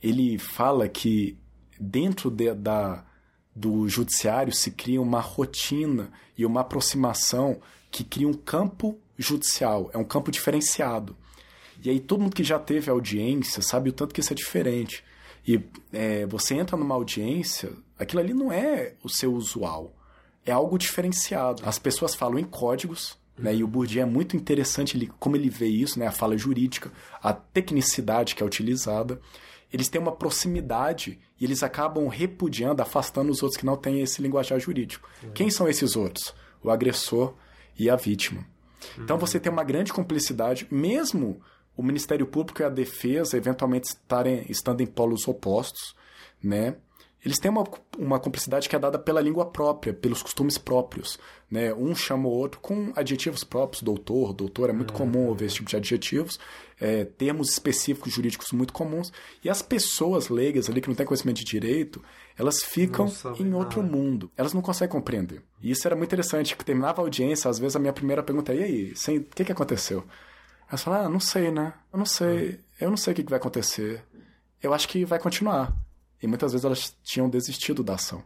ele fala que dentro de, da, do judiciário se cria uma rotina e uma aproximação que cria um campo judicial, é um campo diferenciado. E aí todo mundo que já teve audiência sabe o tanto que isso é diferente. E é, você entra numa audiência, aquilo ali não é o seu usual, é algo diferenciado. As pessoas falam em códigos, né, e o Bourdieu é muito interessante ele, como ele vê isso, né, a fala jurídica, a tecnicidade que é utilizada eles têm uma proximidade e eles acabam repudiando, afastando os outros que não têm esse linguajar jurídico. Uhum. Quem são esses outros? O agressor e a vítima. Uhum. Então você tem uma grande cumplicidade, mesmo o Ministério Público e a Defesa eventualmente estarem, estando em polos opostos, né? eles têm uma, uma cumplicidade que é dada pela língua própria, pelos costumes próprios. Né? Um chama o outro com adjetivos próprios, doutor, doutor, é muito é. comum ouvir esse tipo de adjetivos, é, termos específicos jurídicos muito comuns. E as pessoas leigas ali, que não têm conhecimento de direito, elas ficam em outro nada. mundo. Elas não conseguem compreender. E isso era muito interessante, que terminava a audiência, às vezes a minha primeira pergunta é, e aí, o que, que aconteceu? Elas falam, ah, não sei, né? Eu não sei, eu não sei o que, que vai acontecer. Eu acho que vai continuar. E muitas vezes elas tinham desistido da ação.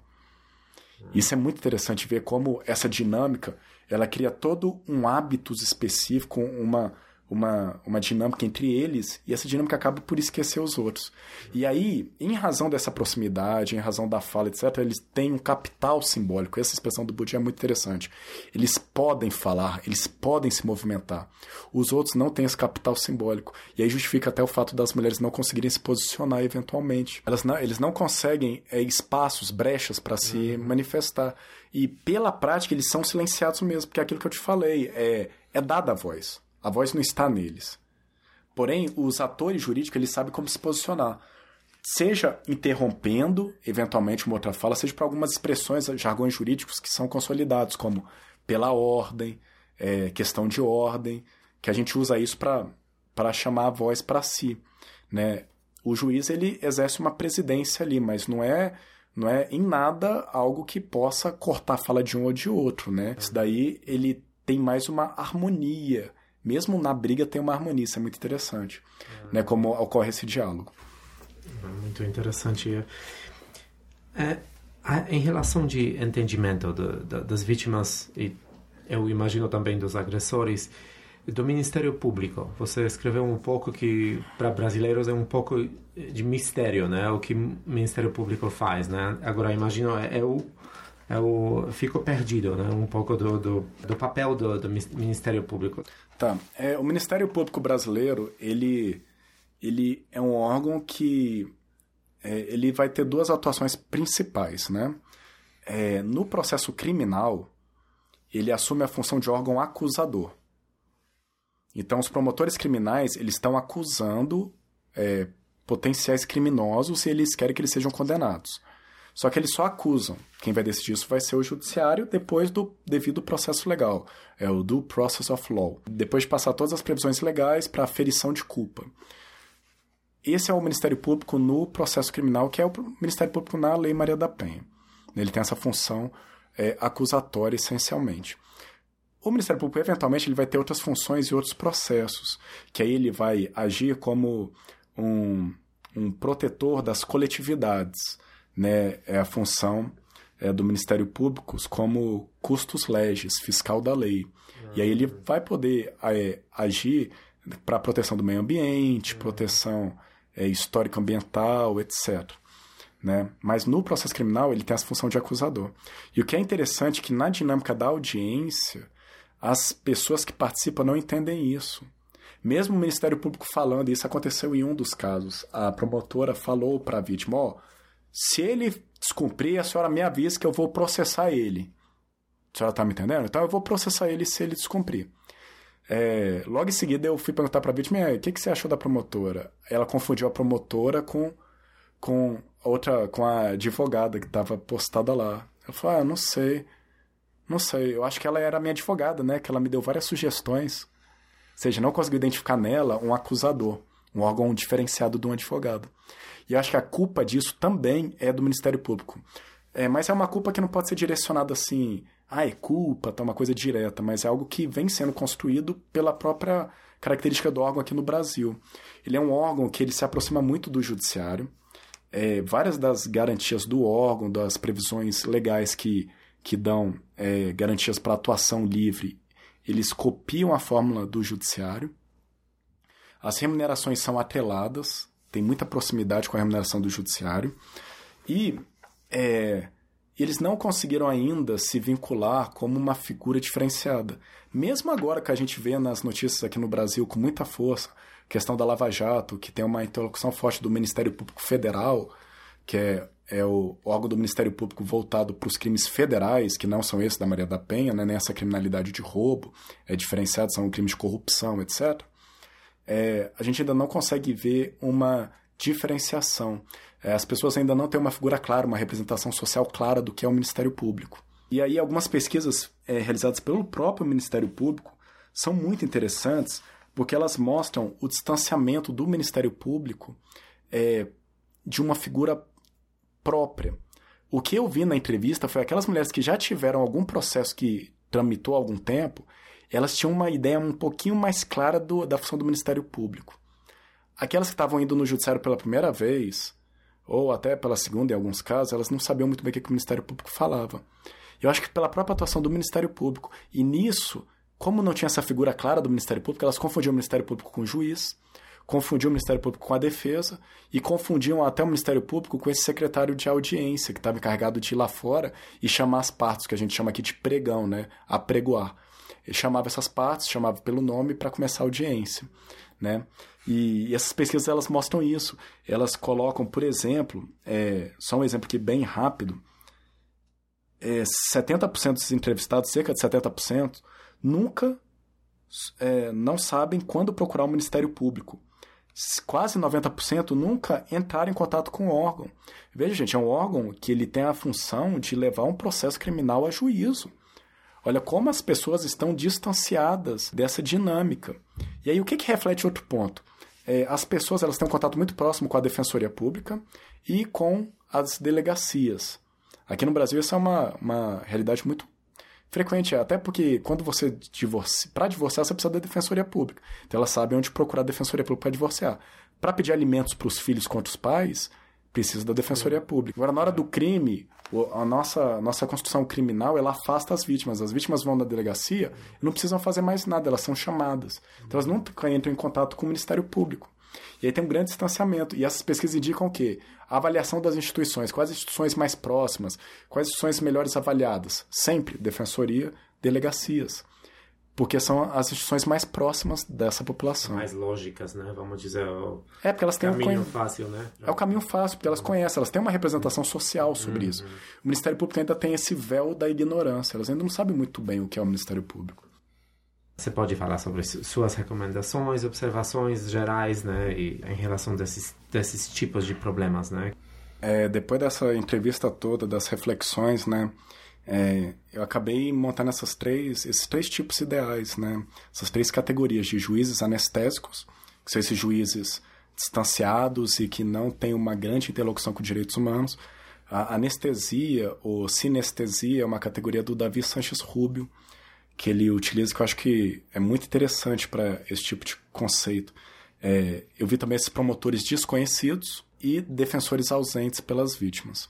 Isso é muito interessante ver como essa dinâmica ela cria todo um hábitos específico, uma, uma, uma dinâmica entre eles e essa dinâmica acaba por esquecer os outros. E aí, em razão dessa proximidade, em razão da fala, etc., eles têm um capital simbólico. Essa expressão do Buda é muito interessante. Eles podem falar, eles podem se movimentar. Os outros não têm esse capital simbólico. E aí justifica até o fato das mulheres não conseguirem se posicionar eventualmente. Elas não, eles não conseguem é, espaços, brechas para se uhum. manifestar. E pela prática, eles são silenciados mesmo, porque é aquilo que eu te falei, é, é dada a voz. A voz não está neles. Porém, os atores jurídicos, eles sabem como se posicionar. Seja interrompendo, eventualmente, uma outra fala, seja para algumas expressões, jargões jurídicos que são consolidados, como pela ordem, é, questão de ordem, que a gente usa isso para chamar a voz para si. Né? O juiz ele exerce uma presidência ali, mas não é não é em nada algo que possa cortar a fala de um ou de outro, né? Isso daí ele tem mais uma harmonia mesmo na briga tem uma harmonia, isso é muito interessante, né, como ocorre esse diálogo. Muito interessante. É, em relação de entendimento de, de, das vítimas e eu imagino também dos agressores do Ministério Público, você escreveu um pouco que para brasileiros é um pouco de mistério, né? O que o Ministério Público faz, né? Agora imagino é, é o eu fico perdido, né? Um pouco do, do, do papel do, do, Ministério Público. Tá. É, o Ministério Público brasileiro, ele, ele é um órgão que é, ele vai ter duas atuações principais, né? É, no processo criminal, ele assume a função de órgão acusador. Então, os promotores criminais, eles estão acusando é, potenciais criminosos e eles querem que eles sejam condenados. Só que eles só acusam. Quem vai decidir isso vai ser o judiciário depois do devido processo legal. É o due process of law. Depois de passar todas as previsões legais para aferição de culpa. Esse é o Ministério Público no processo criminal, que é o Ministério Público na Lei Maria da Penha. Ele tem essa função é, acusatória essencialmente. O Ministério Público, eventualmente, ele vai ter outras funções e outros processos, que aí ele vai agir como um, um protetor das coletividades né, é a função é, do Ministério Público como custos legis, fiscal da lei. E aí ele vai poder é, agir para proteção do meio ambiente, uhum. proteção é, histórico-ambiental, etc. Né? Mas no processo criminal ele tem essa função de acusador. E o que é interessante é que na dinâmica da audiência, as pessoas que participam não entendem isso. Mesmo o Ministério Público falando, isso aconteceu em um dos casos, a promotora falou para a vítima, ó, oh, se ele descumprir, a senhora me avisa que eu vou processar ele. A senhora está me entendendo? Então eu vou processar ele se ele descumprir. É, logo em seguida eu fui perguntar para a vítima, o que, que você achou da promotora? Ela confundiu a promotora com, com outra, com a advogada que estava postada lá. Ela falou, ah, não sei, não sei, eu acho que ela era minha advogada, né? Que ela me deu várias sugestões. Ou seja, não conseguiu identificar nela um acusador, um órgão diferenciado de um advogado. E acho que a culpa disso também é do Ministério Público. É, mas é uma culpa que não pode ser direcionada assim, ah, é culpa, tá uma coisa direta, mas é algo que vem sendo construído pela própria característica do órgão aqui no Brasil. Ele é um órgão que ele se aproxima muito do judiciário. É, várias das garantias do órgão, das previsões legais que, que dão é, garantias para atuação livre, eles copiam a fórmula do judiciário. As remunerações são atreladas, tem muita proximidade com a remuneração do judiciário. E é, eles não conseguiram ainda se vincular como uma figura diferenciada. Mesmo agora que a gente vê nas notícias aqui no Brasil com muita força, questão da Lava Jato, que tem uma interlocução forte do Ministério Público Federal, que é, é o órgão do Ministério Público voltado para os crimes federais, que não são esses da Maria da Penha, né, nem essa criminalidade de roubo, é diferenciado, são crimes de corrupção, etc é, a gente ainda não consegue ver uma diferenciação. É, as pessoas ainda não têm uma figura clara, uma representação social clara do que é o Ministério Público. E aí algumas pesquisas é, realizadas pelo próprio Ministério Público são muito interessantes porque elas mostram o distanciamento do Ministério Público é, de uma figura própria. O que eu vi na entrevista foi aquelas mulheres que já tiveram algum processo que tramitou algum tempo, elas tinham uma ideia um pouquinho mais clara do, da função do Ministério Público. Aquelas que estavam indo no Judiciário pela primeira vez, ou até pela segunda em alguns casos, elas não sabiam muito bem o que, que o Ministério Público falava. Eu acho que pela própria atuação do Ministério Público. E nisso, como não tinha essa figura clara do Ministério Público, elas confundiam o Ministério Público com o juiz, confundiam o Ministério Público com a defesa e confundiam até o Ministério Público com esse secretário de audiência que estava encarregado de ir lá fora e chamar as partes, que a gente chama aqui de pregão, né? Apregoar. Ele chamava essas partes, chamava pelo nome para começar a audiência, né? E, e, essas pesquisas elas mostram isso. Elas colocam, por exemplo, é, só um exemplo aqui bem rápido, é, 70% dos entrevistados, cerca de 70%, nunca é, não sabem quando procurar o Ministério Público. Quase 90% nunca entraram em contato com o órgão. Veja, gente, é um órgão que ele tem a função de levar um processo criminal a juízo. Olha como as pessoas estão distanciadas dessa dinâmica. E aí o que, que reflete outro ponto? É, as pessoas elas têm um contato muito próximo com a Defensoria Pública e com as delegacias. Aqui no Brasil isso é uma, uma realidade muito frequente, até porque quando você divorcia, para divorciar você precisa da defensoria pública. Então ela sabe onde procurar a defensoria pública para divorciar. Para pedir alimentos para os filhos contra os pais, precisa da defensoria pública. Agora na hora do crime, a nossa nossa Constituição criminal, ela afasta as vítimas. As vítimas vão na delegacia e não precisam fazer mais nada, elas são chamadas. Então elas nunca entram em contato com o Ministério Público. E aí tem um grande distanciamento. E essas pesquisas indicam o quê? A avaliação das instituições. Quais instituições mais próximas? Quais instituições melhores avaliadas? Sempre defensoria, delegacias. Porque são as instituições mais próximas dessa população. Mais lógicas, né? Vamos dizer. O é, porque elas têm caminho um fácil, né? É o caminho fácil, porque elas conhecem, elas têm uma representação social sobre uhum. isso. O Ministério Público ainda tem esse véu da ignorância. Elas ainda não sabem muito bem o que é o Ministério Público. Você pode falar sobre suas recomendações, observações gerais, né, e, em relação desses, desses tipos de problemas, né? É, depois dessa entrevista toda, das reflexões, né, é, eu acabei montando essas três, esses três tipos ideais, né, essas três categorias de juízes anestésicos, que são esses juízes distanciados e que não têm uma grande interlocução com direitos humanos. A anestesia ou sinestesia é uma categoria do Davi Sanches Rubio, que ele utiliza que eu acho que é muito interessante para esse tipo de conceito. É, eu vi também esses promotores desconhecidos e defensores ausentes pelas vítimas.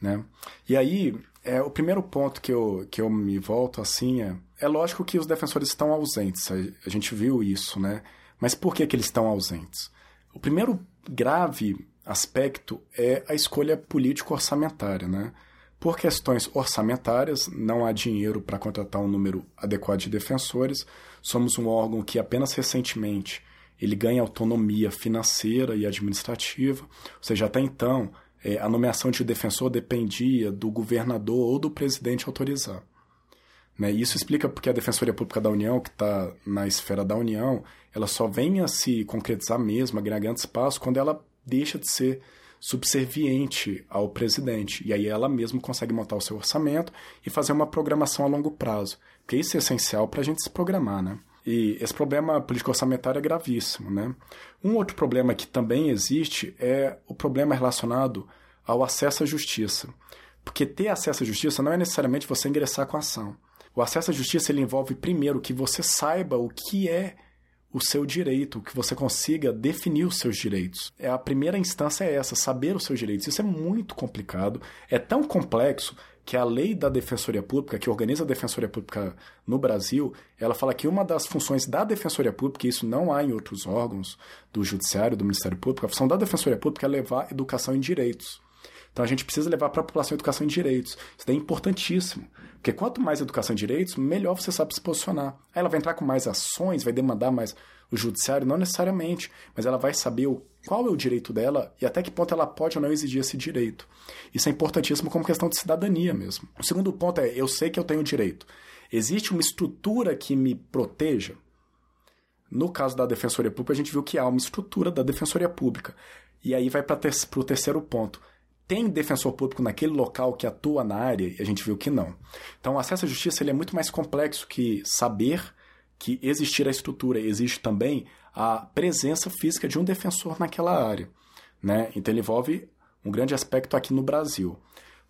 Né? E aí, é, o primeiro ponto que eu, que eu me volto assim é: é lógico que os defensores estão ausentes, a, a gente viu isso, né? Mas por que, que eles estão ausentes? O primeiro grave aspecto é a escolha político-orçamentária, né? Por questões orçamentárias, não há dinheiro para contratar um número adequado de defensores. Somos um órgão que apenas recentemente ele ganha autonomia financeira e administrativa, ou seja, até então é, a nomeação de defensor dependia do governador ou do presidente autorizar. Né? Isso explica porque a Defensoria Pública da União, que está na esfera da União, ela só vem a se concretizar mesmo, a ganhar grande espaço, quando ela deixa de ser subserviente ao presidente. E aí ela mesma consegue montar o seu orçamento e fazer uma programação a longo prazo. Porque isso é essencial para a gente se programar, né? E esse problema político-orçamentário é gravíssimo, né? Um outro problema que também existe é o problema relacionado ao acesso à justiça. Porque ter acesso à justiça não é necessariamente você ingressar com a ação. O acesso à justiça ele envolve primeiro que você saiba o que é o seu direito, que você consiga definir os seus direitos. É a primeira instância é essa, saber os seus direitos. Isso é muito complicado, é tão complexo que a lei da Defensoria Pública, que organiza a Defensoria Pública no Brasil, ela fala que uma das funções da Defensoria Pública, e isso não há em outros órgãos do Judiciário, do Ministério Público, a função da Defensoria Pública é levar educação em direitos. Então a gente precisa levar para a população educação em direitos. Isso é importantíssimo. Porque quanto mais educação em direitos, melhor você sabe se posicionar. Aí ela vai entrar com mais ações, vai demandar mais o judiciário, não necessariamente, mas ela vai saber qual é o direito dela e até que ponto ela pode ou não exigir esse direito. Isso é importantíssimo como questão de cidadania mesmo. O segundo ponto é, eu sei que eu tenho direito. Existe uma estrutura que me proteja? No caso da Defensoria Pública, a gente viu que há uma estrutura da Defensoria Pública. E aí vai para o terceiro ponto. Tem defensor público naquele local que atua na área? E a gente viu que não. Então, o acesso à justiça ele é muito mais complexo que saber que existir a estrutura. Existe também a presença física de um defensor naquela área. Né? Então, ele envolve um grande aspecto aqui no Brasil.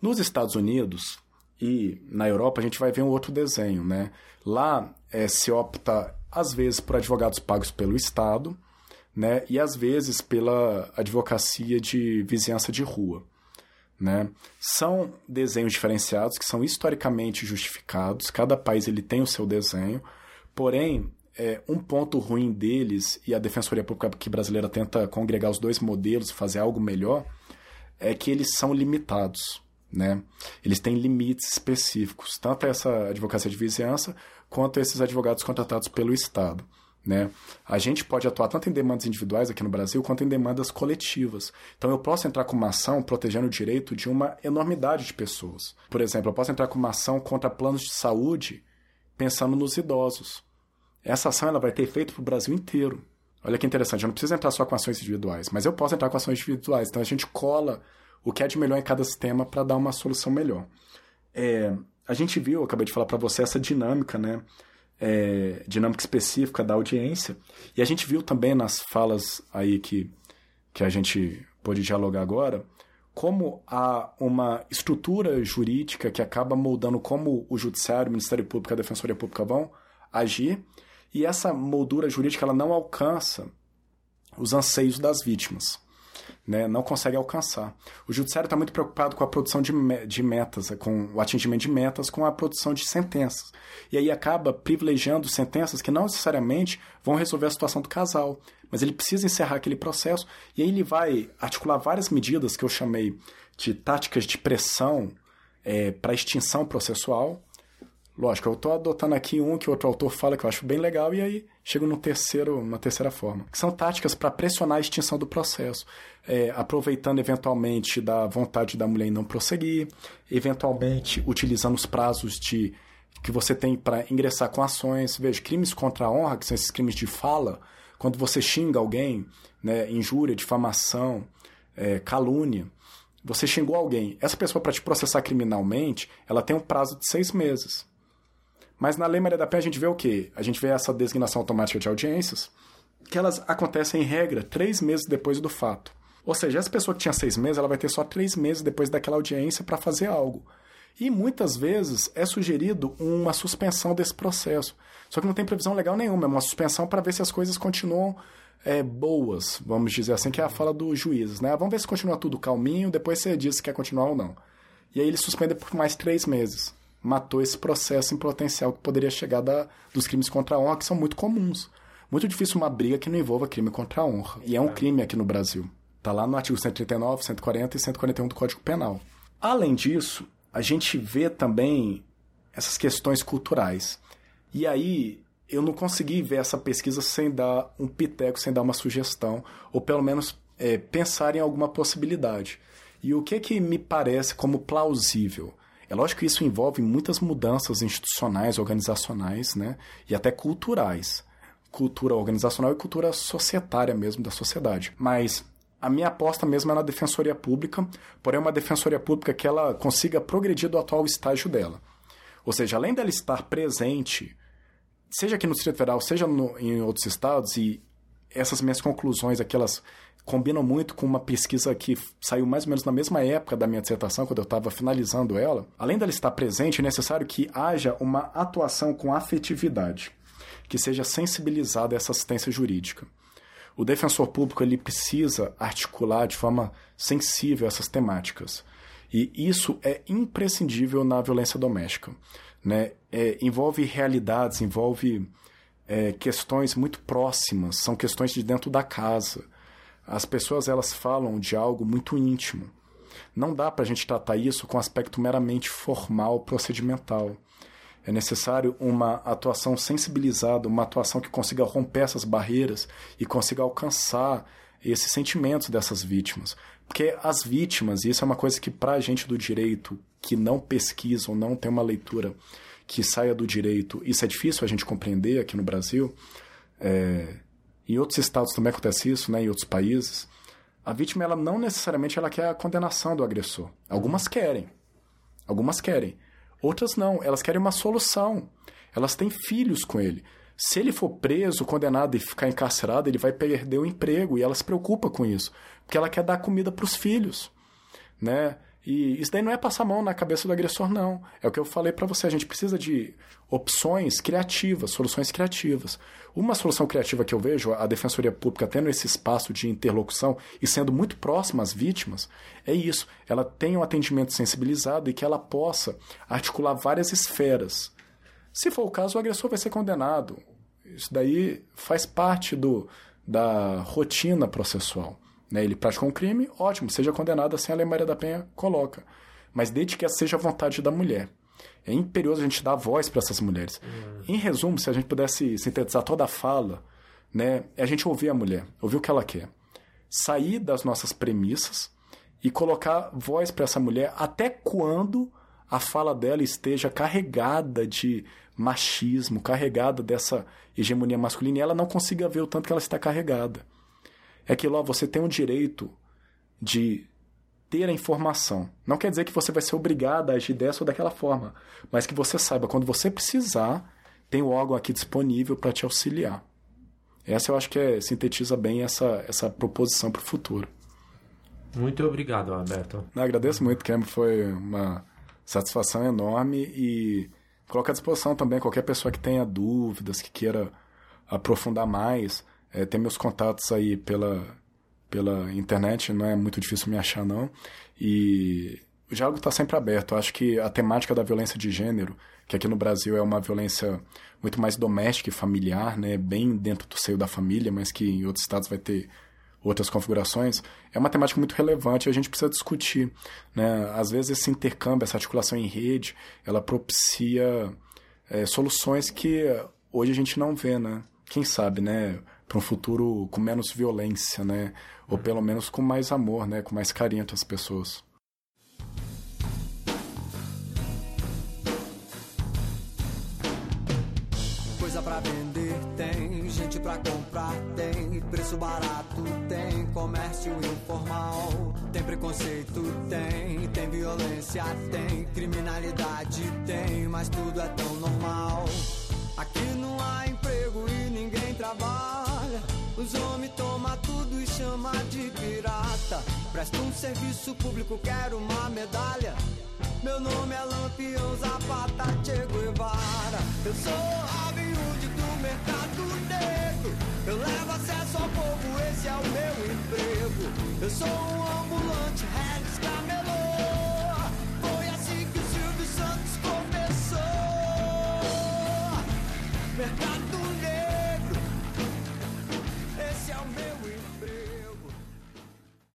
Nos Estados Unidos e na Europa, a gente vai ver um outro desenho. Né? Lá é, se opta, às vezes, por advogados pagos pelo Estado né? e, às vezes, pela advocacia de vizinhança de rua. Né? São desenhos diferenciados que são historicamente justificados. Cada país ele tem o seu desenho. Porém, é, um ponto ruim deles, e a Defensoria Pública brasileira tenta congregar os dois modelos, fazer algo melhor, é que eles são limitados. Né? Eles têm limites específicos, tanto essa advocacia de vizinhança quanto esses advogados contratados pelo Estado. Né? A gente pode atuar tanto em demandas individuais aqui no Brasil quanto em demandas coletivas. Então eu posso entrar com uma ação protegendo o direito de uma enormidade de pessoas. Por exemplo, eu posso entrar com uma ação contra planos de saúde pensando nos idosos. Essa ação ela vai ter efeito para o Brasil inteiro. Olha que interessante, eu não preciso entrar só com ações individuais, mas eu posso entrar com ações individuais. Então a gente cola o que é de melhor em cada sistema para dar uma solução melhor. É, a gente viu, eu acabei de falar para você, essa dinâmica, né? É, dinâmica específica da audiência. E a gente viu também nas falas aí que, que a gente pôde dialogar agora, como há uma estrutura jurídica que acaba moldando como o Judiciário, o Ministério Público e a Defensoria Pública vão agir, e essa moldura jurídica ela não alcança os anseios das vítimas. Né, não consegue alcançar. O judiciário está muito preocupado com a produção de, de metas, com o atingimento de metas, com a produção de sentenças. E aí acaba privilegiando sentenças que não necessariamente vão resolver a situação do casal, mas ele precisa encerrar aquele processo e aí ele vai articular várias medidas que eu chamei de táticas de pressão é, para extinção processual, Lógico, eu estou adotando aqui um que outro autor fala que eu acho bem legal e aí chego no terceiro, uma terceira forma. Que são táticas para pressionar a extinção do processo, é, aproveitando eventualmente da vontade da mulher em não prosseguir, eventualmente utilizando os prazos de que você tem para ingressar com ações. Veja, crimes contra a honra, que são esses crimes de fala, quando você xinga alguém, né, injúria, difamação, é, calúnia, você xingou alguém. Essa pessoa, para te processar criminalmente, ela tem um prazo de seis meses. Mas na Lei Maria da Penha a gente vê o quê? A gente vê essa designação automática de audiências, que elas acontecem em regra três meses depois do fato. Ou seja, essa pessoa que tinha seis meses, ela vai ter só três meses depois daquela audiência para fazer algo. E muitas vezes é sugerido uma suspensão desse processo. Só que não tem previsão legal nenhuma, é uma suspensão para ver se as coisas continuam é, boas, vamos dizer assim, que é a fala dos juízes. Né? Vamos ver se continua tudo calminho, depois você diz se quer continuar ou não. E aí ele suspende por mais três meses matou esse processo em potencial que poderia chegar da, dos crimes contra a honra, que são muito comuns. Muito difícil uma briga que não envolva crime contra a honra. E é um é. crime aqui no Brasil. Está lá no artigo 139, 140 e 141 do Código Penal. Além disso, a gente vê também essas questões culturais. E aí, eu não consegui ver essa pesquisa sem dar um piteco, sem dar uma sugestão, ou pelo menos é, pensar em alguma possibilidade. E o que que me parece como plausível? É lógico que isso envolve muitas mudanças institucionais, organizacionais, né? E até culturais. Cultura organizacional e cultura societária mesmo da sociedade. Mas a minha aposta mesmo é na defensoria pública, porém uma defensoria pública que ela consiga progredir do atual estágio dela. Ou seja, além dela estar presente, seja aqui no Distrito Federal, seja no, em outros estados, e essas minhas conclusões aqui, elas combinam muito com uma pesquisa que saiu mais ou menos na mesma época da minha dissertação, quando eu estava finalizando ela. Além dela estar presente, é necessário que haja uma atuação com afetividade, que seja sensibilizada a essa assistência jurídica. O defensor público ele precisa articular de forma sensível essas temáticas. E isso é imprescindível na violência doméstica. Né? É, envolve realidades, envolve é, questões muito próximas, são questões de dentro da casa as pessoas elas falam de algo muito íntimo. Não dá para a gente tratar isso com aspecto meramente formal, procedimental. É necessário uma atuação sensibilizada, uma atuação que consiga romper essas barreiras e consiga alcançar esses sentimentos dessas vítimas. Porque as vítimas, e isso é uma coisa que para a gente do direito que não pesquisa ou não tem uma leitura que saia do direito, isso é difícil a gente compreender aqui no Brasil, é, em outros estados também acontece isso, né, em outros países, a vítima ela não necessariamente ela quer a condenação do agressor. Algumas querem. Algumas querem. Outras não, elas querem uma solução. Elas têm filhos com ele. Se ele for preso, condenado e ficar encarcerado, ele vai perder o emprego e ela se preocupa com isso, porque ela quer dar comida para os filhos, né? E isso daí não é passar a mão na cabeça do agressor, não. É o que eu falei para você. A gente precisa de opções criativas, soluções criativas. Uma solução criativa que eu vejo, a Defensoria Pública tendo esse espaço de interlocução e sendo muito próxima às vítimas, é isso. Ela tem um atendimento sensibilizado e que ela possa articular várias esferas. Se for o caso, o agressor vai ser condenado. Isso daí faz parte do, da rotina processual. Né? Ele praticou um crime, ótimo, seja condenado assim a Lei Maria da Penha coloca. Mas desde que essa seja a vontade da mulher. É imperioso a gente dar voz para essas mulheres. Uhum. Em resumo, se a gente pudesse sintetizar toda a fala, né, é a gente ouvir a mulher, ouvir o que ela quer. Sair das nossas premissas e colocar voz para essa mulher até quando a fala dela esteja carregada de machismo, carregada dessa hegemonia masculina e ela não consiga ver o tanto que ela está carregada é que lá você tem o direito de ter a informação. Não quer dizer que você vai ser obrigado a agir dessa ou daquela forma, mas que você saiba quando você precisar, tem o órgão aqui disponível para te auxiliar. Essa eu acho que é, sintetiza bem essa, essa proposição para o futuro. Muito obrigado, Alberto. Agradeço muito, Cameron. Foi uma satisfação enorme e coloco à disposição também qualquer pessoa que tenha dúvidas, que queira aprofundar mais. É, tem meus contatos aí pela, pela internet, não é muito difícil me achar, não. E o diálogo está sempre aberto. Eu acho que a temática da violência de gênero, que aqui no Brasil é uma violência muito mais doméstica e familiar, né, bem dentro do seio da família, mas que em outros estados vai ter outras configurações, é uma temática muito relevante e a gente precisa discutir. Né? Às vezes esse intercâmbio, essa articulação em rede, ela propicia é, soluções que hoje a gente não vê, né? Quem sabe, né? Para um futuro com menos violência, né? Ou pelo menos com mais amor, né? Com mais carinho entre as pessoas. Coisa para vender tem, gente para comprar tem, preço barato tem, comércio informal, tem preconceito tem, tem violência tem, criminalidade tem, mas tudo é tão normal. Aqui não há emprego e ninguém trabalha. Os homens tomam tudo e chama de pirata. Presta um serviço público, quero uma medalha. Meu nome é Lampião Zapata Che Guevara. Eu sou Hood do mercado negro. Eu levo acesso ao povo, esse é o meu emprego. Eu sou um ambulante, Regis Camelô. Foi assim que o Silvio Santos começou. Mercado